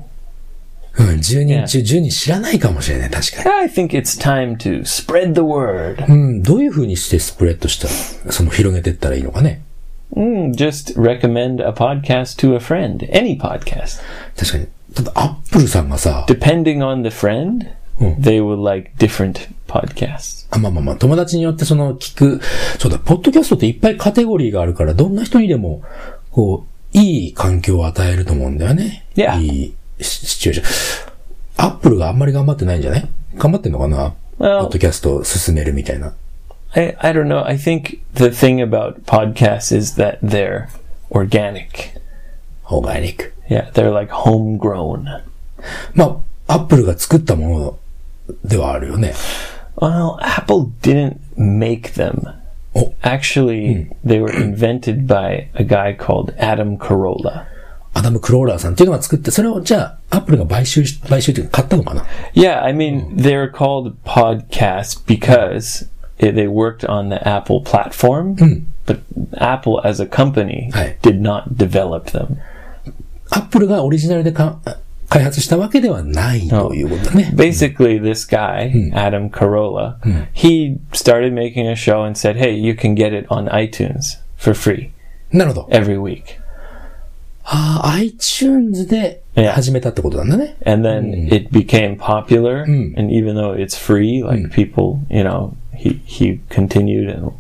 Speaker 1: うん、10人中10人知らないかもしれない、確か
Speaker 2: I think it's time to spread the word.
Speaker 1: に。うん、どういう風にしてスプレッドしたら、その広げていったらいいのかね。
Speaker 2: Mm, just recommend a podcast to a friend. Any podcast.
Speaker 1: 確かに。ただ、アップルさんがさ、
Speaker 2: Depending on the friend, they will like different podcasts.
Speaker 1: あ、まあまあまあ、友達によってその聞く、そうだ、ポッドキャストっていっぱいカテゴリーがあるから、どんな人にでも、こう、いい環境を与えると思うんだよね。
Speaker 2: Yeah.
Speaker 1: いいシシチュエーション。アップルがあんまり頑張ってないんじゃない頑張ってんのかな
Speaker 2: Well-
Speaker 1: ポッドキャストを進めるみたいな。
Speaker 2: I, I don't know. I think the thing about podcasts is that they're organic.
Speaker 1: オーガニック。
Speaker 2: Yeah, they're like homegrown.
Speaker 1: まあ、アップルが作ったものではあるよね。
Speaker 2: Well, Apple didn't make them.
Speaker 1: Oh.
Speaker 2: Actually, they were invented by a guy called Adam Carolla.
Speaker 1: アダム・クローラーさんっていうのが作って、それをじゃあ、アップルが買収し、買収っていうか買ったのかな
Speaker 2: Yeah, I mean, they're called podcasts because it, they worked on the Apple platform, but Apple as a company
Speaker 1: Aye.
Speaker 2: did not develop them.
Speaker 1: アップルがオリジナルでか開発したわけではないということだね。
Speaker 2: Basically, this guy, Adam Carolla, he started making a show and said, hey, you can get it on iTunes for free
Speaker 1: なるほど。
Speaker 2: every week.
Speaker 1: ああ、iTunes で
Speaker 2: Yeah.
Speaker 1: 始めたってことなんだね。
Speaker 2: and then it became popular and even though it's free like people you know he he continued and,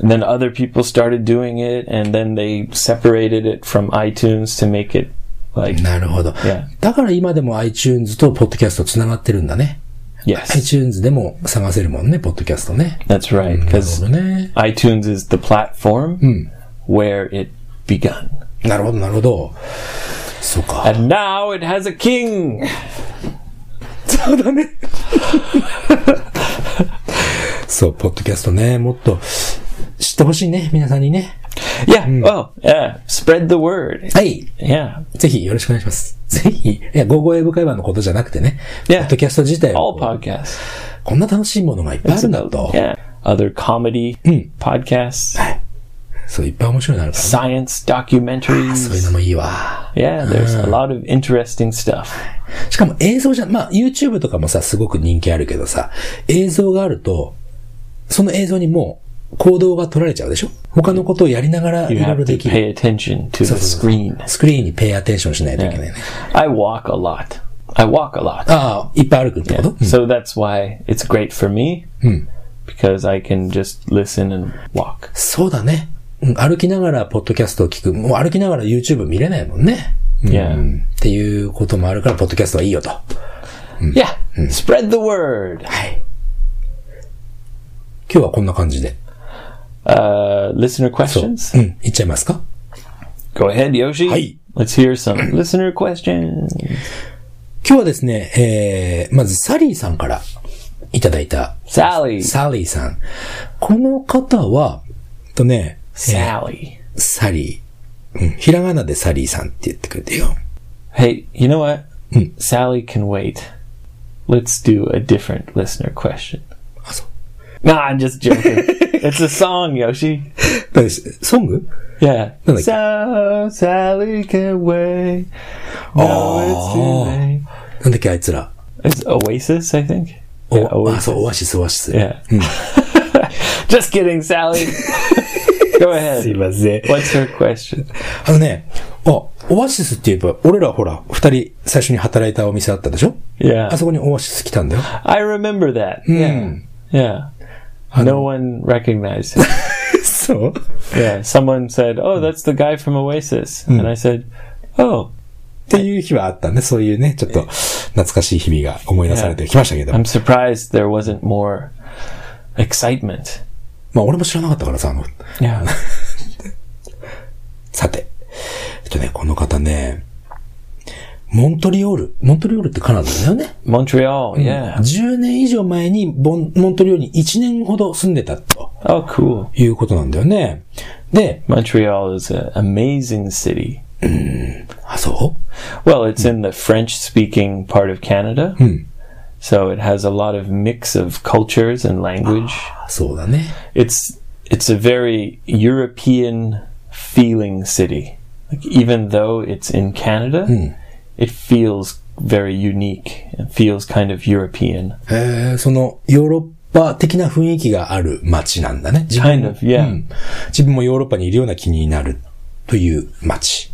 Speaker 2: and then other people started doing it and then they separated it from itunes to make it like
Speaker 1: なるほど。
Speaker 2: Yeah.
Speaker 1: だから今でも iTunes とポッドキャスト繋がってるんだね。
Speaker 2: yes
Speaker 1: iTunes でも探せるもんね、ポッドキャストね。
Speaker 2: that's right
Speaker 1: なるほ
Speaker 2: because
Speaker 1: どね。
Speaker 2: itunes is the platform where it begun
Speaker 1: なるほど、なるほど。そうか。
Speaker 2: and now it has a king <laughs>
Speaker 1: そうだね。<laughs> そう、ポッドキャストね、もっと知ってほしいね、皆さんにね。
Speaker 2: yeah oh yeah spread the word
Speaker 1: はい。
Speaker 2: yeah
Speaker 1: ぜひよろしくお願いします。ぜひ。いや、ゴーゴー英語会話のことじゃなくてね。
Speaker 2: Yeah.
Speaker 1: ポッドキャスト自体
Speaker 2: all
Speaker 1: は
Speaker 2: podcasts
Speaker 1: こんな楽しいものがいっぱいあるんだと。
Speaker 2: yeah other comedy podcasts
Speaker 1: そう、いっぱい面白いのあるから、
Speaker 2: science documentaries.
Speaker 1: そういうのもいいわ。
Speaker 2: Yeah, there's a lot of interesting stuff.
Speaker 1: しかも映像じゃ、まあ YouTube とかもさ、すごく人気あるけどさ、映像があると、その映像にもう行動が取られちゃうでしょ他のことをやりながらい
Speaker 2: You
Speaker 1: ろい
Speaker 2: have
Speaker 1: ろ
Speaker 2: to
Speaker 1: できる。
Speaker 2: pay attention to the screen.
Speaker 1: スクリーンにペイアテンションしないといけないね。
Speaker 2: I walk a lot. I walk a lot.
Speaker 1: ああ、いっぱい歩くってこと、
Speaker 2: So that's why it's great for me because I can just listen and walk.
Speaker 1: そうだね。うん歩きながらポッドキャストを聞く。もう歩きながら YouTube 見れないもんね。
Speaker 2: Yeah.
Speaker 1: うんっていうこともあるから、ポッドキャストはいいよと。
Speaker 2: Yeah. Spread the word.
Speaker 1: はい。今日はこんな感じで。
Speaker 2: Uh, listener
Speaker 1: そう。
Speaker 2: questions?
Speaker 1: うん。いっちゃいますか
Speaker 2: ？Go ahead, Yoshi.
Speaker 1: Hi.
Speaker 2: Let's hear some listener questions.
Speaker 1: 今日はですね、えー、まずサリーさんからいただいた
Speaker 2: Sally.
Speaker 1: サリーさん。この方は、とね、
Speaker 2: Sally.
Speaker 1: Sally. うん。ひらがなでサリーさんって言ってくれてよ。
Speaker 2: Hey, you know what?
Speaker 1: Hmm. うん。
Speaker 2: Sally can wait. Let's do a different listener question.
Speaker 1: Ah, あ、そう。
Speaker 2: Nah, I'm just joking. <laughs> It's a song, Yoshi.
Speaker 1: ソング
Speaker 2: Yeah. So, Sally can wait. No, it's ah. too late.
Speaker 1: なんだっけ、あいつら。
Speaker 2: It's Oasis, I think.
Speaker 1: Oh,
Speaker 2: yeah,
Speaker 1: ah,
Speaker 2: Oasis.
Speaker 1: Oasis.
Speaker 2: Yeah. Hmm. <laughs> Just kidding, Sally. <laughs> Go
Speaker 1: すい
Speaker 2: ahead.
Speaker 1: ません。
Speaker 2: What's her question?
Speaker 1: あのね、あ、オアシスって言えば、俺らほら、二人最初に働いたお店あったでしょ
Speaker 2: Yeah.
Speaker 1: あそこにオアシス来たんだよ。
Speaker 2: I remember that. Yeah. Yeah. No one recognized him.
Speaker 1: そう
Speaker 2: yeah. Someone said, "Oh, that's the guy from Oasis," and I said, "Oh,
Speaker 1: っていう日はあったね。そういうね、ちょっと懐かしい日々が思い出されてきましたけど。
Speaker 2: I'm surprised there wasn't more excitement."
Speaker 1: まあ俺も知らなかったからさ、あの、<laughs> さて、えっとね、この方ね、モントリオール。モントリオールってカナダだよね。
Speaker 2: モントリオール、いや。
Speaker 1: 10年以上前にボン、モントリオールに1年ほど住んでたと。
Speaker 2: あ、oh, cool.
Speaker 1: いうことなんだよね。で、
Speaker 2: モントリオール is an amazing city. うん。
Speaker 1: あ、そう
Speaker 2: ?Well, it's in the French speaking part of Canada.、うん so it has a lot of mix of cultures and language.
Speaker 1: うそうだね。
Speaker 2: it's it's a very European feeling city. Like even though it's in Canada, it feels very unique. It feels kind of European.
Speaker 1: えー、その、ヨーロッパ的な雰囲気がある街なんだね。自分
Speaker 2: Kind of, yeah.
Speaker 1: うん自分もヨーロッパにいるような気になるという街。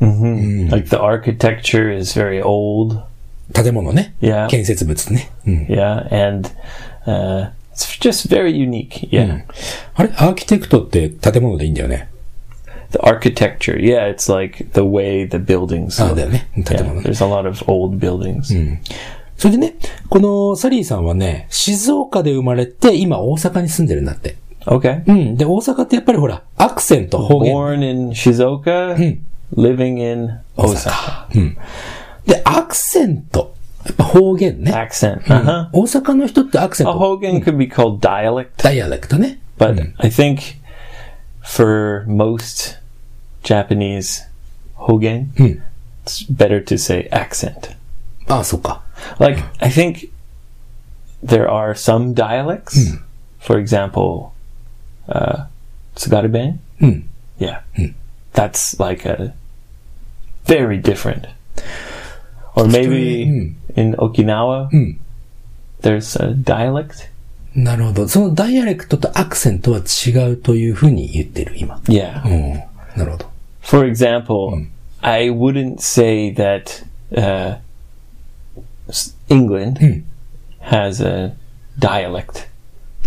Speaker 2: Like the architecture is very old.
Speaker 1: 建物ね。
Speaker 2: Yeah.
Speaker 1: 建設物ね。うん。
Speaker 2: Yeah, and uh, it's just very unique. Yeah.
Speaker 1: あれアーキテクトって建物でいいんだよね。
Speaker 2: The architecture, yeah, it's like the way the buildings
Speaker 1: あ
Speaker 2: look.
Speaker 1: だよね。建
Speaker 2: Yeah,
Speaker 1: 物ね。
Speaker 2: there's a lot of old buildings.
Speaker 1: それでね、このサリーさんはね、静岡で生まれて、今大阪に住んでるんだって。
Speaker 2: Okay.
Speaker 1: うん。で、大阪ってやっぱりほら、アクセント、方言。
Speaker 2: Born in Shizuoka, living in
Speaker 1: 大
Speaker 2: Osaka.
Speaker 1: 阪。うん。で、アクセント。やっぱ方言ね。
Speaker 2: Accent. Uh-huh.
Speaker 1: 大阪の人ってアクセン
Speaker 2: A
Speaker 1: ト。
Speaker 2: Hogan could be called dialect,
Speaker 1: ダイアレクトね。
Speaker 2: but I think for most Japanese Hogan, it's better to say accent.
Speaker 1: ああ、そうか。
Speaker 2: Like, I think there are some dialects. For example, uh, Tsugaruben.
Speaker 1: Hmm.
Speaker 2: Yeah. That's like a very different. Or maybe in Okinawa, there's a dialect.
Speaker 1: なるほど。そのダイアレクトとアクセントは違うというふうに言ってる、今。
Speaker 2: Yeah.
Speaker 1: うん。なるほど。
Speaker 2: For example, I wouldn't say that uh, s- England has a dialect.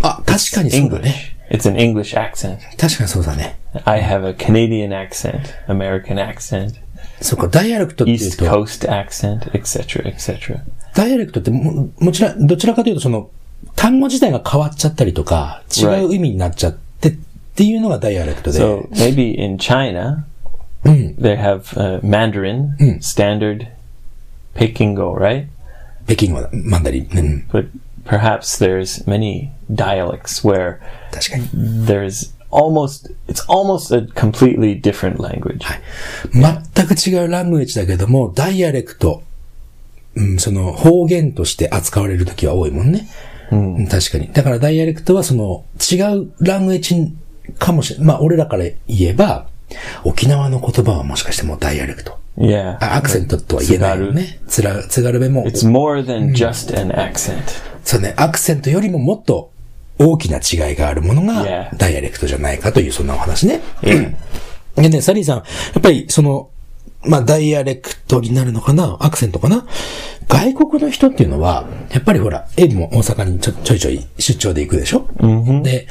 Speaker 1: あ、確かにそうだね。
Speaker 2: English. It's an English accent.
Speaker 1: 確かにそうだね。
Speaker 2: I have a Canadian accent, American accent,
Speaker 1: そうか、ダイアレクトっていう
Speaker 2: East
Speaker 1: と、
Speaker 2: Coast accent, etc., etc.
Speaker 1: ダイアレクトっても、もちろん、どちらかというと、その、単語自体が変わっちゃったりとか、違う意味になっちゃってっていうのがダイアレクトで。
Speaker 2: So maybe in China, they have uh, Mandarin, standard Pekingo, right?
Speaker 1: 北京語だ、マンダリン。うん。
Speaker 2: But perhaps there's many dialects where
Speaker 1: 確かに。
Speaker 2: there's almost it's almost a completely different language.
Speaker 1: 全く違うラングエッジだけども、ダイアレクト、うん、その方言として扱われるときは多いもんね。うん、確かに。だからダイアレクトはその違うラングエッジかもしれない。まあ俺らから言えば、沖縄の言葉はもしかしてもうダイアレクト。
Speaker 2: Yeah.
Speaker 1: あアクセントとは言えないよね。つら、津軽弁も。
Speaker 2: It's more than just an accent.
Speaker 1: そうね、アクセントよりももっと大きな違いがあるものが.ダイアレクトじゃないかというそんなお話ね。<clears throat> でね、サリーさん、やっぱりその、まあ、ダイアレクトになるのかなアクセントかな？外国の人っていうのは、やっぱりほら、エイブも大阪にちょちょいちょい出張で行くでしょ、で、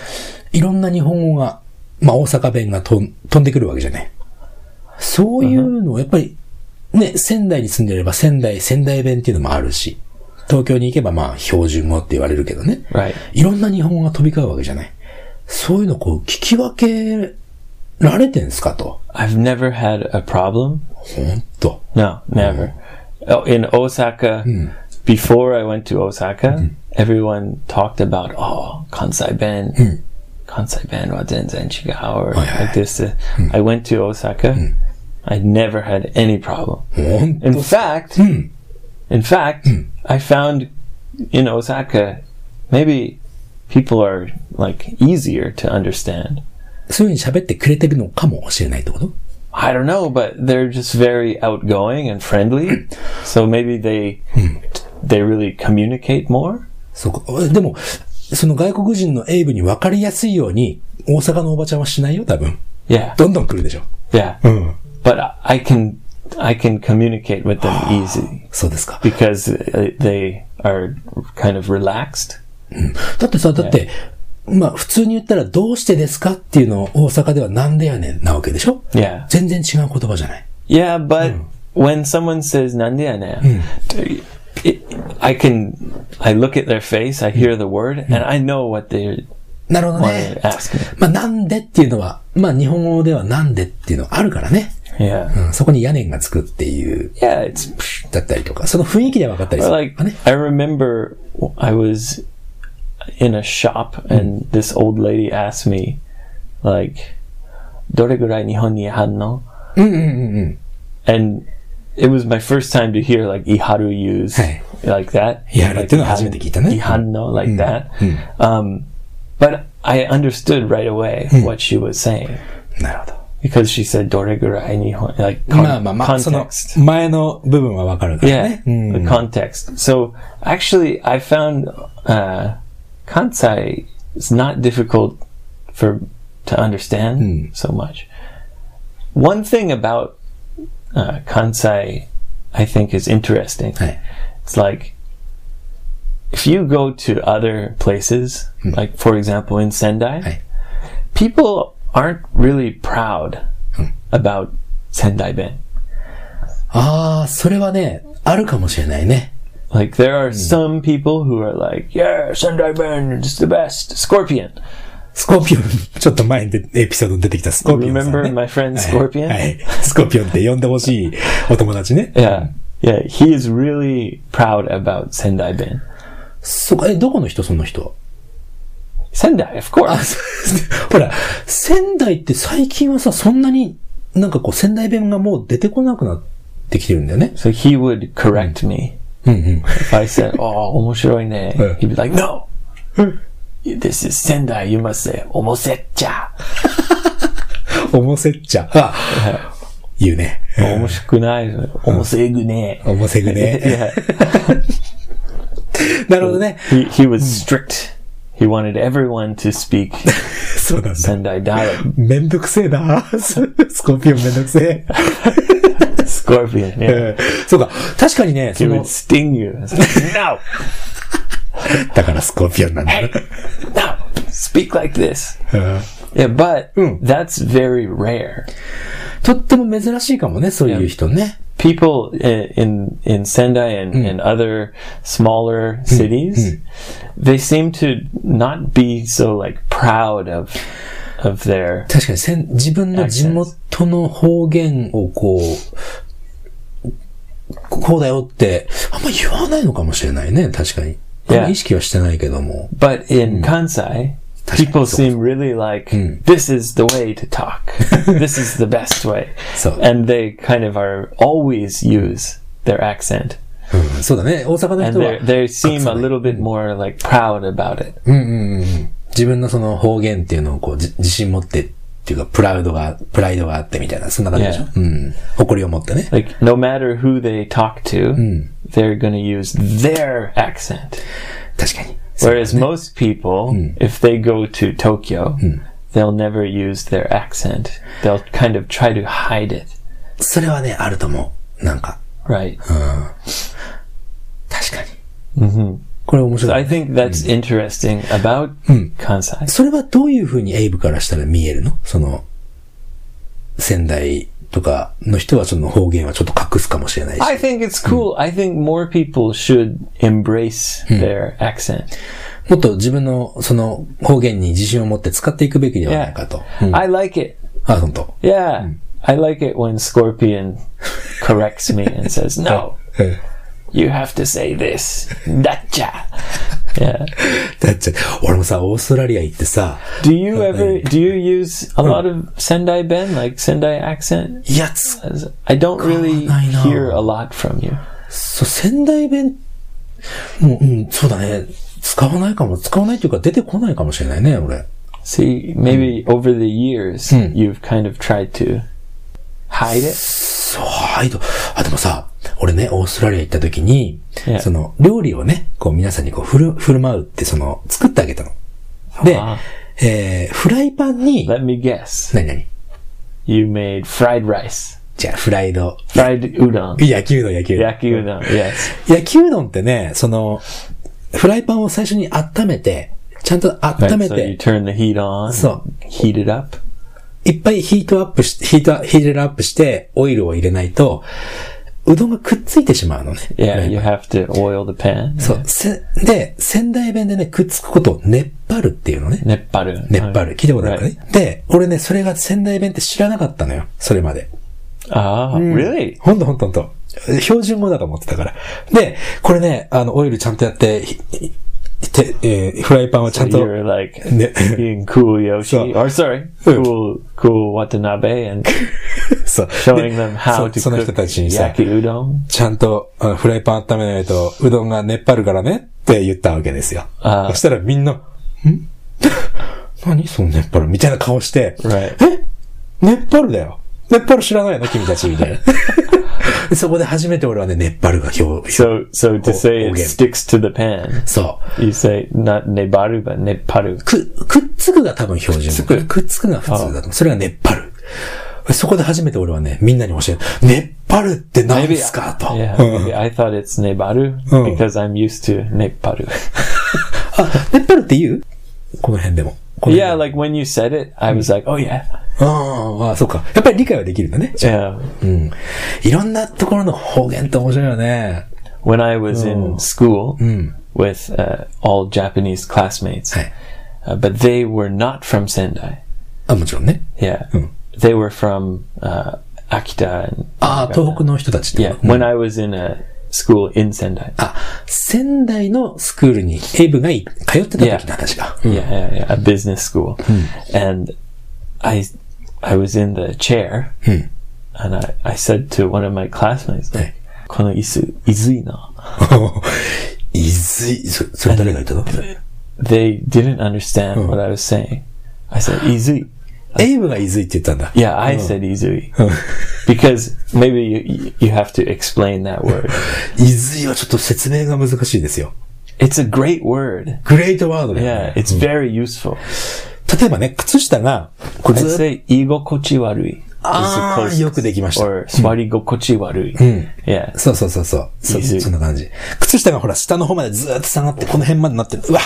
Speaker 1: いろんな日本語が、まあ、大阪弁がとん飛んでくるわけじゃない。そういうのを、やっぱり、ね、仙台に住んでれば仙台、仙台弁っていうのもあるし、東京に行けばまあ標準語って言われるけどね。
Speaker 2: Right.
Speaker 1: いろんな日本語が飛び交うわけじゃない。そういうのこう聞き分けられてんすかと。
Speaker 2: I've never had a problem.
Speaker 1: ほんと。
Speaker 2: No, never. Oh, in Osaka, before I went to Osaka, everyone talked about oh Kansai Ben, Kansai Ben wa zenzen chigau or like this. Uh, I went to Osaka. I never had any problem.
Speaker 1: ほん
Speaker 2: In
Speaker 1: と。
Speaker 2: fact, in fact, I found in Osaka maybe people are like easier to understand.
Speaker 1: そういうふうに喋ってくれてるのかもしれないってこと
Speaker 2: I don't know, but they're just very outgoing and friendly. <clears throat> so maybe they they really communicate more.
Speaker 1: そうか。でも、その外国人のエイブに分かりやすいように、大阪のおばちゃんはしないよ、多分。
Speaker 2: Yeah,
Speaker 1: どんどん来るでしょ。
Speaker 2: yeah.
Speaker 1: うん。
Speaker 2: But I can I can communicate with them easy
Speaker 1: そうですか。
Speaker 2: because uh, they are kind of relaxed.
Speaker 1: だってさ、だって、まあ普通に言ったらどうしてですかっていうのを大阪ではなんでやねんなわけでしょ
Speaker 2: Yeah.
Speaker 1: 全然違う言葉じゃない。
Speaker 2: Yeah, but when someone says "nandiane," it, I can I look at their face, I hear the word, and I know what they
Speaker 1: なるほどね.まあなんでっていうのは、まあ日本語ではなんでっていうのあるからね。
Speaker 2: Yeah,
Speaker 1: うん、そこに屋根がつくっていう、
Speaker 2: yeah. It's
Speaker 1: だったりとか、その雰囲気で分かったりす
Speaker 2: or
Speaker 1: る。
Speaker 2: like
Speaker 1: ね。
Speaker 2: I remember I was in a shop and this old lady asked me, like, "Dore gurai Nihon ni hanno?"
Speaker 1: うんうんうんうん。
Speaker 2: And it was my first time to hear like iharu used
Speaker 1: Hey.
Speaker 2: like that.
Speaker 1: イハル
Speaker 2: like
Speaker 1: っていうのは初めて聞いたね。
Speaker 2: Ihanno like that. Um, but I understood right away what she was saying
Speaker 1: なるほど。
Speaker 2: because she said "dore gurai nihon," like con-
Speaker 1: まあまあまあ、その
Speaker 2: context.
Speaker 1: 前の部分は分かるから
Speaker 2: Yeah,
Speaker 1: ね。うん。
Speaker 2: the context. So actually, I found uh, Kansai is not difficult for to understand so much. One thing about uh, Kansai, I think, is interesting.
Speaker 1: はい。
Speaker 2: It's like if you go to other places, like for example in Sendai,
Speaker 1: Hey.
Speaker 2: people aren't really proud about Sendai Ben.
Speaker 1: ああ、それはね、あるかもしれないね。
Speaker 2: Like there are some people who are like, "Yeah, Sendai Ben is the best." Scorpion.
Speaker 1: スコーピオン、ちょっと前にでエピソードに出てきたスコーピオンね。
Speaker 2: Remember my friend
Speaker 1: はい
Speaker 2: Scorpion?
Speaker 1: はい。スコーピオンって呼んでほしいお友達ね。
Speaker 2: Yeah, yeah. He is really proud about Sendai Ben.
Speaker 1: そか、え、どこの人その人
Speaker 2: 仙台 ?of 浦
Speaker 1: ほら、仙台って最近はさ、そんなに、なんかこう仙台弁がもう出てこなくなってきてるんだよね。
Speaker 2: So he would correct me. If I said, おお、
Speaker 1: 面白いね。<laughs>
Speaker 2: He'd be like, no! This is 仙台 you must say,
Speaker 1: おもせっちゃ。おもせっちゃ。言うね。<laughs>
Speaker 2: 面白くない。
Speaker 1: おもせぐね。
Speaker 2: おもせぐね。<laughs>
Speaker 1: なるほどね。
Speaker 2: He, was strict.、He wanted everyone to speak <laughs>
Speaker 1: そうなんだ。
Speaker 2: Sendai dialect.
Speaker 1: め<laughs> んどくせえな。ススコーピオンめんどくせえ。 <laughs>
Speaker 2: Scorpion. Yeah.
Speaker 1: うんそうか。確かにね、そ
Speaker 2: He
Speaker 1: の
Speaker 2: would、sting you. It's like, no,
Speaker 1: だからスコーピオンなんだ
Speaker 2: hey, no, speak like this.
Speaker 1: うん
Speaker 2: Yeah, but
Speaker 1: Mm.
Speaker 2: that's very rare.
Speaker 1: とっても珍しいかもね、そういう人ね。
Speaker 2: People in in Sendai and, and other smaller cities, they seem to not be so like proud of of their
Speaker 1: 確かにせん、自分の地元の方言をこう、こうだよって、あんま言わないのかもしれないね、確かに。
Speaker 2: Yeah.
Speaker 1: 意識はしてないけども。
Speaker 2: But in Kansai, people seem really like this is the way to talk. this is the best way. And they kind of are always use their accent.
Speaker 1: うん、そうだね。大阪の
Speaker 2: And
Speaker 1: 人は
Speaker 2: they seem a little bit more like proud about it.
Speaker 1: うんうんうん、自分のその方言っていうのをこうじ自信持ってっていうか、プラウドが、プライドがあってみたいな、そんな感じでしょ
Speaker 2: Yeah.
Speaker 1: うん。誇りを持ってね。
Speaker 2: Like no matter who they talk to, they're going to use their accent.
Speaker 1: 確かに。
Speaker 2: Whereas most people, if they go to Tokyo, they'll never use their accent. They'll kind of try to hide it.
Speaker 1: それはね、あると思う。なんか。
Speaker 2: Right.
Speaker 1: 確かに。これ面白い。
Speaker 2: I think that's interesting about Kansai.
Speaker 1: それはどういう風にエイブからしたら見えるのその、仙台とかの人はその方言はちょっと隠すかもしれないし。
Speaker 2: I think it's cool. I think more people should embrace their accent.
Speaker 1: もっと自分のその方言に自信を持って使っていくべきではない
Speaker 2: Yeah.
Speaker 1: かと。うん
Speaker 2: I like it.
Speaker 1: あ、本当。
Speaker 2: Yeah. I like it when Scorpion corrects me and says, no,
Speaker 1: うん
Speaker 2: you have to say this. Dacha. Yeah.
Speaker 1: だって、俺もさ、オーストラリア行ってさ、
Speaker 2: Do you ever, do you use a lot of Sendai Ben, like Sendai accent?
Speaker 1: いや、つ、
Speaker 2: As- I don't really
Speaker 1: I know.
Speaker 2: hear a lot from you.
Speaker 1: そう、仙台弁、もう、うん、そうだね。使わないかも、使わないっていうか出てこないかもしれないね、俺。
Speaker 2: See, maybe over the years, you've kind of tried to hide it.
Speaker 1: そう、はいと。あ、でもさ、 俺ね、オーストラリア行った時に、
Speaker 2: Yeah.
Speaker 1: その、料理をね、こう皆さんにこう振る、振る舞うって、その、作ってあげたの。で
Speaker 2: あ、
Speaker 1: えー、フライパンに、
Speaker 2: Let me guess.
Speaker 1: 何何
Speaker 2: ？You made fried rice,
Speaker 1: じゃあ、フライド。
Speaker 2: fried udon,
Speaker 1: 焼きうどん、焼きうどん。
Speaker 2: yaki udon. Yes.
Speaker 1: 焼きうどんってね、その、フライパンを最初に温めて、ちゃんと温
Speaker 2: Right,
Speaker 1: め
Speaker 2: so you
Speaker 1: て、
Speaker 2: turn the heat on,
Speaker 1: So-
Speaker 2: heat it up.
Speaker 1: いっぱいヒートアップし、ヒート、ヒートアップして、オイルを入れないと、うどんがくっついてしまうのね。
Speaker 2: Yeah, you have to oil the pan.
Speaker 1: そう。せ、で、仙台弁でね、くっつくことを熱張るっていうのね。
Speaker 2: Nepparu.
Speaker 1: 熱張る。聞いたことあるかね？で、俺ね、それが仙台弁って知らなかったのよ。それまで。
Speaker 2: Ah, really?
Speaker 1: ほんとほんとほんと。標準語だと思ってたから。で、これね、あの、オイルちゃんとやって、てえーフライパンはちゃんと、
Speaker 2: You're like
Speaker 1: Ne-
Speaker 2: being cool Yoshi,
Speaker 1: So-
Speaker 2: or sorry, cool, cool Watanabe, and <laughs> showing
Speaker 1: で
Speaker 2: them <laughs> how
Speaker 1: そ
Speaker 2: to
Speaker 1: その人
Speaker 2: cook
Speaker 1: たちにさ.ちゃんとフライパン温めないと、うどんが熱張るからねって言ったわけですよ。
Speaker 2: あー
Speaker 1: そしたらみんな、ん？<laughs> 何その熱張るみたいな顔して、
Speaker 2: Right.
Speaker 1: え？熱張るだよ。熱張る知らないの君たちみたいな。で <laughs> そこで初めて俺はね、熱張るが表、
Speaker 2: So, so to say it sticks to the pan,
Speaker 1: そう。
Speaker 2: you say not nebaru but nepparu.
Speaker 1: く、くっつくが多分標準語。
Speaker 2: くっつく
Speaker 1: くっつくが普通だと思う。それが熱張る。そこで初めて俺はね、みんなに教える。熱張るって何ですかと。
Speaker 2: Yeah,
Speaker 1: うん
Speaker 2: maybe I thought it's nebaru
Speaker 1: Oh.
Speaker 2: because I'm used to nepparu. <laughs>
Speaker 1: あ、熱張るって言う？この辺でも。この
Speaker 2: yeah,
Speaker 1: 辺
Speaker 2: like when you said it, I was like, oh yeah,
Speaker 1: あーあ、そうか。やっぱり理解はできるんだね。
Speaker 2: yeah.
Speaker 1: うん。いろんなところの方言って面白いよね。
Speaker 2: When I was in school
Speaker 1: うん。
Speaker 2: with uh, all Japanese classmates,
Speaker 1: はい。
Speaker 2: uh, but they were not from Sendai.
Speaker 1: あ、もちろんね。
Speaker 2: Yeah,
Speaker 1: Hmm.
Speaker 2: they were from uh, Akita and
Speaker 1: ああ、東北の人たちって
Speaker 2: yeah.
Speaker 1: こと。うん
Speaker 2: When I was in a school in Sendai.
Speaker 1: あ、仙台のスクールにエイブがい通ってた時の話が。うん
Speaker 2: Yeah, yeah, yeah, a business school, and I, I was in the chair,
Speaker 1: Hmm.
Speaker 2: and I, I said to one of my classmates. この椅子、いずいな。
Speaker 1: いずい、そそれ誰が言ったの
Speaker 2: They didn't understand what I was saying. I said, izui.
Speaker 1: エイブがいずいって言ったんだ。
Speaker 2: Yeah, I said izui. because maybe you, you have to explain that word.
Speaker 1: いずいはちょっと説明が難しいですよ。
Speaker 2: It's a great word.
Speaker 1: グレートワードだよ
Speaker 2: Yeah,
Speaker 1: ね。
Speaker 2: it's very useful.
Speaker 1: 例えばね、靴下が、これ
Speaker 2: I'd
Speaker 1: ずっと
Speaker 2: say igokochi warui.
Speaker 1: あーよくできました
Speaker 2: Or swarigokochi warui. Yeah.
Speaker 1: そうそうそうそう。そ
Speaker 2: いずい
Speaker 1: そんな感じ。靴下がほら、下の方までずーっと下がって、この辺までなってる。うわ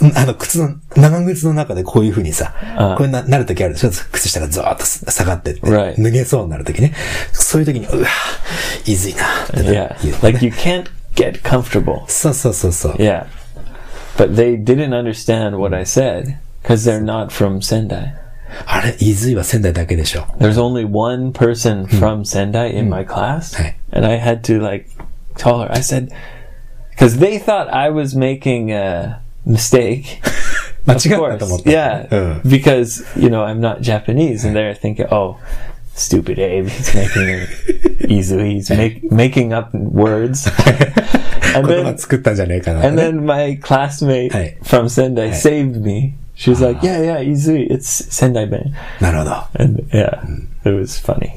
Speaker 1: うんあの、靴の、長靴の中でこういう風にさ、
Speaker 2: あ
Speaker 1: こういうななるときあるでしょ靴下がずーっと下がってって.脱げそうになるときね。そういうときに、うわいずいなってな
Speaker 2: Yeah.
Speaker 1: 言う
Speaker 2: Like you can't get comfortable.
Speaker 1: そうそうそうそう。
Speaker 2: Yeah. But they didn't understand what I said because they're not from Sendai.
Speaker 1: あれ、いずいは仙台だけでしょ。
Speaker 2: There's only one person from Sendai in my class,
Speaker 1: Hey.
Speaker 2: and I had to like tell her. I said because they thought I was making a mistake. <laughs>
Speaker 1: 間
Speaker 2: Of
Speaker 1: 違ったと思っ
Speaker 2: course,
Speaker 1: た。
Speaker 2: yeah,
Speaker 1: うん。
Speaker 2: because you know I'm not Japanese, and they're thinking, oh, stupid Abe, he's making it <laughs> easy. He's make, making up words. <laughs> and
Speaker 1: 言葉
Speaker 2: then
Speaker 1: 作ったんじゃねえかなって
Speaker 2: and
Speaker 1: ね。
Speaker 2: then my classmate
Speaker 1: Hey.
Speaker 2: from Sendai saved me. She was like, "Yeah, yeah, easy. It's Sendai Ben."
Speaker 1: なるほど。
Speaker 2: And yeah, it was funny.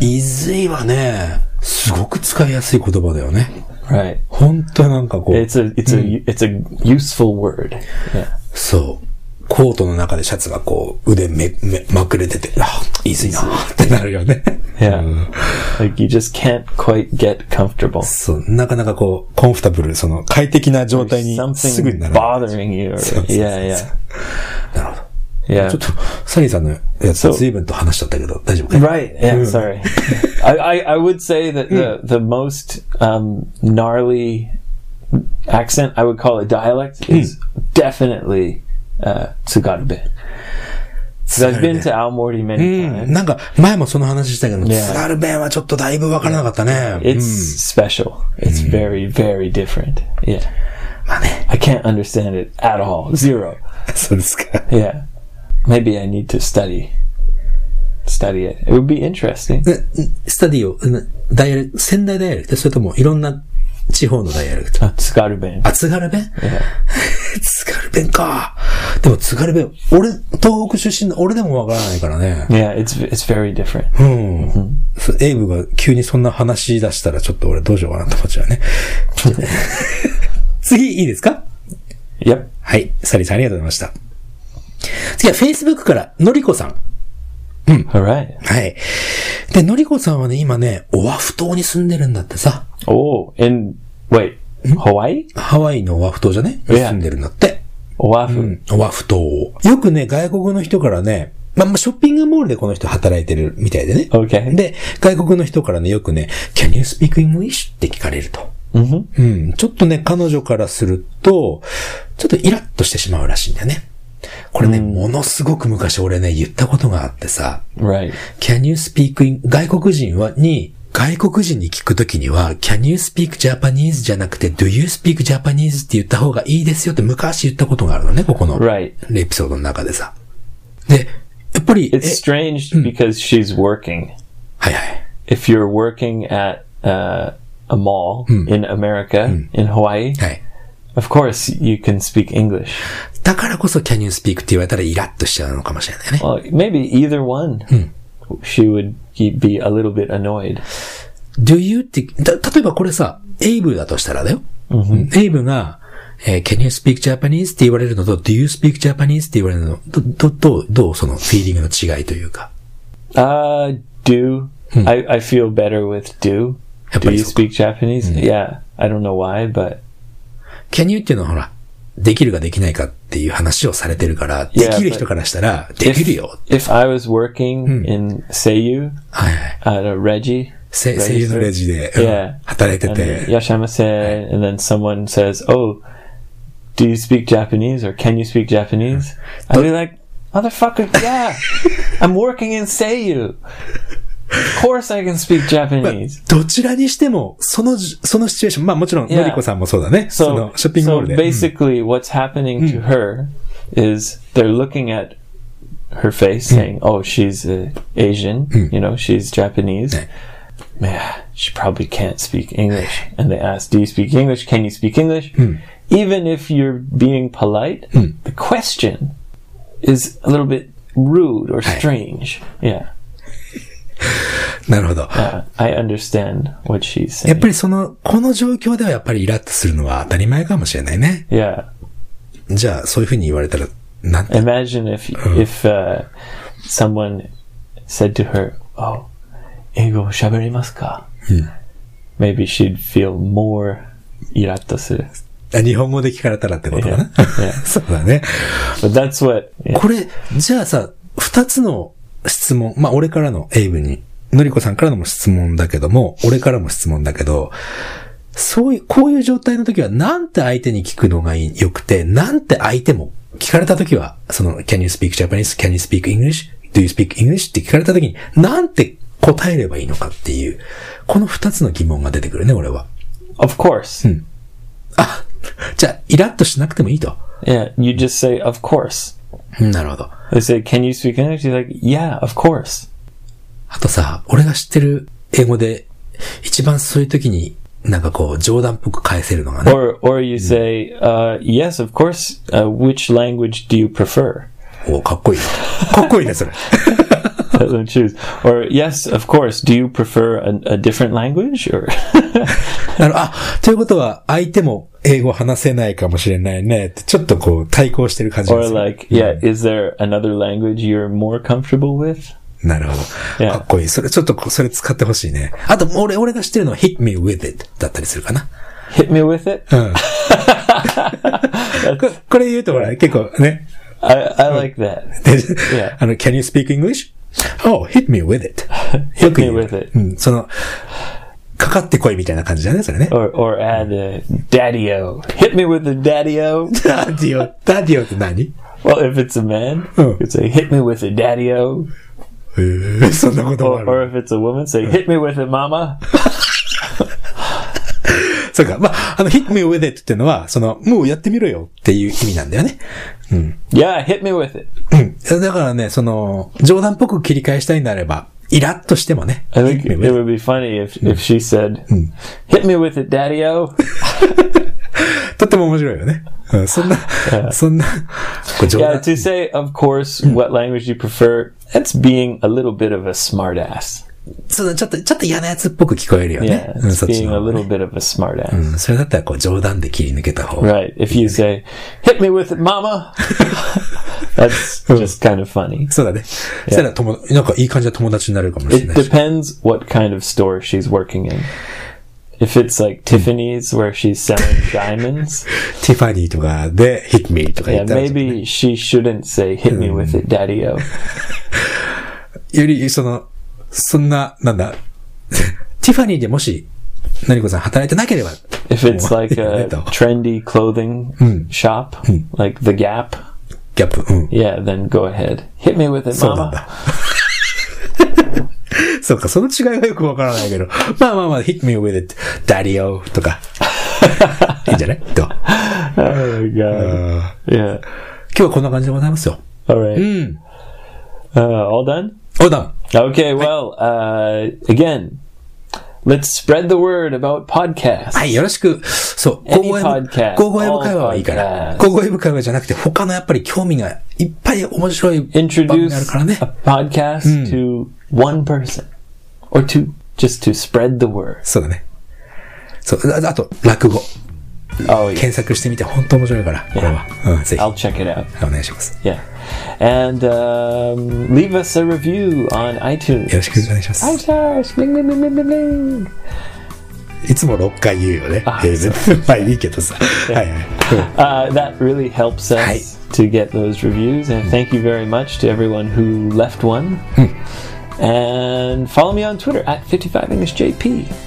Speaker 1: いずいはね、すごく使いやすい言葉だよね。
Speaker 2: Right.
Speaker 1: 本当なんかこう、
Speaker 2: It's a it's a it's a useful word. Yeah.
Speaker 1: そう。 コートの中でシャツがこう、腕め、め、まくれてて、あ、いいずいなってなるよね。
Speaker 2: Yeah. Like you just can't quite get comfortable.
Speaker 1: そう、なかなかこう、コンフォタブル、その快適な状態にすぐにならない。
Speaker 2: bothering you. Yeah, yeah.
Speaker 1: なるほど。
Speaker 2: Yeah.
Speaker 1: ちょっと、サリーさんのやつ、随分と話しちゃったけど、大丈夫か
Speaker 2: Right. Yeah. Sorry. I, I, I would say that the, the most um, gnarly accent, I would call it dialect, is definitely uh, Tsugarube. Because I've been to Aomori many
Speaker 1: うん。
Speaker 2: times.
Speaker 1: なんか、前もその話したけど、
Speaker 2: ね
Speaker 1: 津軽弁はちょっとだいぶわからなかったね。
Speaker 2: It's special. It's very, very different. Yeah.
Speaker 1: まあね。
Speaker 2: I can't understand it at all. Zero.
Speaker 1: そうですか。
Speaker 2: Yeah. Maybe I need to study. Study it. It would be interesting.
Speaker 1: でスタディを、うんダイヤル、仙台ダイヤルクトそれともいろんな地方のダイヤルクト
Speaker 2: Uh, Tsugaruben.
Speaker 1: あ、津軽弁？<laughs> 津軽弁か。でも津軽弁、俺、東北出身の俺でもわからないからね。
Speaker 2: Yeah, it's it's very different.
Speaker 1: うん。そうエイブが急にそんな話し出したらちょっと俺どうしようかなって思っちゃうね。<laughs> 次いいですか
Speaker 2: ？Yep.
Speaker 1: はい。サリーさんありがとうございました。次は Facebook からのりこさん。
Speaker 2: All right.
Speaker 1: はい。で、のりこさんはね、今ね、オアフ島に住んでるんだってさ。
Speaker 2: Oh, in wait, Hawaii?
Speaker 1: ハワイのオアフ島じゃね住んでるんだって。
Speaker 2: Oahu.
Speaker 1: オアフ島。よくね、外国の人からね、まあ、まあ、ショッピングモールでこの人働いてるみたいでね。
Speaker 2: Okay.
Speaker 1: で、外国の人からね、よくね、Can you speak English? って聞かれると。
Speaker 2: hmm
Speaker 1: うん。ちょっとね、彼女からすると、ちょっとイラッとしてしまうらしいんだよね。これね、ものすごく昔俺ね、言ったことがあってさ. Can you speak in, 外国人は、に、外国人に聞くときには、Can you speak Japanese? じゃなくて、Do you speak Japanese? って言った方がいいですよって昔言ったことがあるのね、ここの
Speaker 2: Right.
Speaker 1: エピソードの中でさ。で、やっぱり、え
Speaker 2: It's strange because she's working.
Speaker 1: はいはい。
Speaker 2: If you're working at uh, a mall in America, in Hawaii,
Speaker 1: はい。
Speaker 2: Of course you can speak English.
Speaker 1: だからこそ Can you speak? って言われたらイラッとしちゃうのかもしれないね。
Speaker 2: Well, maybe either one. She would be a little bit annoyed.
Speaker 1: Do you って、た、例えばこれさ、エイブだとしたらだよ。エイブが、えー Can you speak Japanese? って言われるのと、Do you speak Japanese? って言われるの、ど、ど、どう、どうそのフィーリングの違いというか。
Speaker 2: Uh, do. I, I feel better with do. Do you speak Japanese? Yeah. I don't know why, but
Speaker 1: Can you っていうのはほら、できるかできないかっていう話をされてるから、できる人からしたら、できるよ。
Speaker 2: if I was working in Seiyu
Speaker 1: はいはい。
Speaker 2: at a Reggie,
Speaker 1: せ声優のレジで、うん
Speaker 2: Yeah.
Speaker 1: 働いてて、
Speaker 2: Yashamase, and then someone says, "Oh, do you speak Japanese or can you speak Japanese?" I'd be like, "Motherfucker, yeah, I'm working in Seiyu. Of course I can speak Japanese."
Speaker 1: どちらにしても、そのじ、そのシチュエーション、まあもちろん、
Speaker 2: Yeah.
Speaker 1: のりこさんもそうだね。そ
Speaker 2: So,
Speaker 1: の、ショッピングモー
Speaker 2: so
Speaker 1: ルで。うん
Speaker 2: basically, what's happening to her is they're looking at her face, saying, "Oh, she's uh, Asian. You know, she's Japanese."
Speaker 1: Yeah.
Speaker 2: Man, she probably can't speak English. And they ask, "Do you speak English? Can you speak English?" Even if you're being polite, the question is a little bit rude or strange. Yeah, <laughs>
Speaker 1: なるほど。
Speaker 2: uh, I understand what she's
Speaker 1: やっ
Speaker 2: saying.
Speaker 1: ぱりその、この状況ではやっぱりイラッとするのは当たり前かもしれないね。
Speaker 2: Yeah.
Speaker 1: じゃあ、そういうふうに言われたら、なんて、
Speaker 2: Imagine if if uh, someone said to her, "Oh, 英語喋りますか?" Maybe she'd feel more イラッとする。
Speaker 1: あ日本語で聞かれたらってことかな？<laughs> そうだね。
Speaker 2: But that's what.
Speaker 1: これ、じゃあさ、二つの質問、まあ俺からのエイブに、のりこさんからのも質問だけども、俺からも質問だけど、そういう、こういう状態の時は、なんて相手に聞くのがいい、よくて、なんて相手も、聞かれた時は、その、can you speak Japanese? Can you speak English? Do you speak English? って聞かれた時に、なんて答えればいいのかっていう、この二つの疑問が出てくるね、俺は。
Speaker 2: Of course.
Speaker 1: あ、じゃあ、イラッとしなくてもいいと。
Speaker 2: Yeah, you just say, "Of course."
Speaker 1: うんなるほど。
Speaker 2: They say, "Can you speak English?" You're like, "Yeah, of course."
Speaker 1: あとさ、俺が知ってる英語で、一番そういう時に、なんかこう、冗談っぽく返せるのがね。
Speaker 2: Or or you say, uh, "Yes, of course." Uh, which language do you prefer?
Speaker 1: おかっこいいな。かっこいいね、それ。
Speaker 2: Them choose. Or yes, of course. Do you prefer a, a different language? Or
Speaker 1: なるあ、ということは、相手も英語話せないかもしれないねちょっとこう対抗してる感じが
Speaker 2: Or
Speaker 1: する。
Speaker 2: like, yeah, is there another language you're more comfortable with?
Speaker 1: なるほど。かっこいい。それちょっとこそれ使ってほしいね。あと、俺、俺が知ってるのは hit me with it だったりするかな。
Speaker 2: Hit me with it?
Speaker 1: うん。ここれ言うとほら、結構ね。
Speaker 2: I, I like that.
Speaker 1: あの、can you speak English? Oh, hit me with it. よく言う
Speaker 2: me with it.
Speaker 1: うん、その、かかってこいみたいな感じだね、それね。
Speaker 2: Or, or add uh, daddy-o. Hit me with the daddy-o.
Speaker 1: ダディオ、ダディオって何
Speaker 2: Well, if it's a man,
Speaker 1: Oh.
Speaker 2: you could say, hit me with a daddy-o.
Speaker 1: えー、そんなことも
Speaker 2: Or,
Speaker 1: あ
Speaker 2: or
Speaker 1: る。
Speaker 2: if it's a woman, say, hit me with it, mama.
Speaker 1: そうか。まあ、あの、hit me with it っていうのは、その、もうやってみろよっていう意味なんだよね。
Speaker 2: Yeah, hit me with it.
Speaker 1: うん。だからね、その、冗談っぽく切り返したいんであれば、イラッとしてもね。
Speaker 2: I think
Speaker 1: hit me
Speaker 2: it
Speaker 1: with it
Speaker 2: would be funny if, if she said, hit me with it, daddy-o. <laughs>
Speaker 1: とっても面白いよね。うん、そんな、そんな、これ冗
Speaker 2: Yeah,
Speaker 1: 談
Speaker 2: to say, of course, what language you prefer, that's being a little bit of a smartass.
Speaker 1: そうだ、ちょっと、ちょっと嫌なやつっぽく聞こえるよね
Speaker 2: Yeah,。
Speaker 1: うん、そっちのね.うん、それだったらこう冗談で切り抜けた方が。
Speaker 2: Right. If you say, hit me with it, mama, that's just kind of funny.
Speaker 1: そうだね。そしたら友、なんかいい感じの友達になれるかもしれ
Speaker 2: It
Speaker 1: ないし。
Speaker 2: depends what kind of store she's working in. If it's like Tiffany's where she's selling diamonds,
Speaker 1: ティファニーとかで hit me とか
Speaker 2: yeah,
Speaker 1: 言ったら、
Speaker 2: maybe she shouldn't say, hit me with it, daddy-o.
Speaker 1: より、その、そんな、なんだ、ティファニーでもし、何子さん働いてなければ、
Speaker 2: If it's like a trendy clothing shop, like The Gap,
Speaker 1: ギャップ、うん。
Speaker 2: yeah, then go ahead. Hit me with it, mama.
Speaker 1: だ。そうか、その違いがよくわからないけど。まあまあまあ、hit me with it, daddy o とか。いいんじゃないと。
Speaker 2: Oh my god.
Speaker 1: あ
Speaker 2: Yeah.
Speaker 1: ー今日はこんな感じでございますよ。
Speaker 2: All right.
Speaker 1: うん。
Speaker 2: Uh, all done?
Speaker 1: おだん。
Speaker 2: Okay, well, uh, again, let's spread the word about podcasts.
Speaker 1: はい、よろしく。そう、
Speaker 2: Any
Speaker 1: 高語英
Speaker 2: podcast,
Speaker 1: 語、高語英語会話はいいか
Speaker 2: all
Speaker 1: ら。
Speaker 2: podcast.
Speaker 1: 高語英語会話じゃなくて、他のやっぱり興味がいっぱい面白い番組
Speaker 2: Introduce
Speaker 1: あるからね
Speaker 2: a。podcast to one person or two, just to spread the word.
Speaker 1: そうだね。そう、ああと、落語。
Speaker 2: Oh, yeah.
Speaker 1: 検索してみて、本当面白いから、これは。うん、ぜひ。
Speaker 2: I'll check it out.
Speaker 1: お願いします。
Speaker 2: Yeah. And um, leave us a review on iTunes.
Speaker 1: よろしくお願いします。
Speaker 2: Five stars. Bling, bling, bling, bling, bling, bling.
Speaker 1: いつも6回言うよね。
Speaker 2: あ
Speaker 1: えー別にまあいいけどさ。はいはい。うん
Speaker 2: Uh, that really helps us
Speaker 1: Hi.
Speaker 2: to get those reviews. And thank you very much to everyone who left one. And follow me on Twitter at 55EnglishJP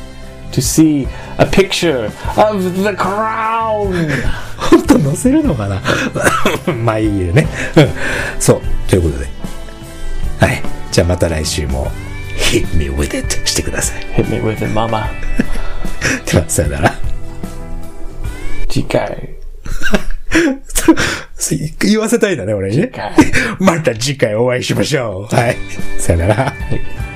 Speaker 2: To see a picture of the crown. <laughs>
Speaker 1: 本当載せるのかな？<laughs> まあいいよね。うん。そう。ということで。はい。じゃあまた来週も、hit me with it してください。
Speaker 2: Hit me with it, mama. <laughs>
Speaker 1: では、さよなら。
Speaker 2: Chikai.
Speaker 1: 言わせたいんだね、俺にね。また次回お会いしましょう。はい。さよなら。
Speaker 2: Hey.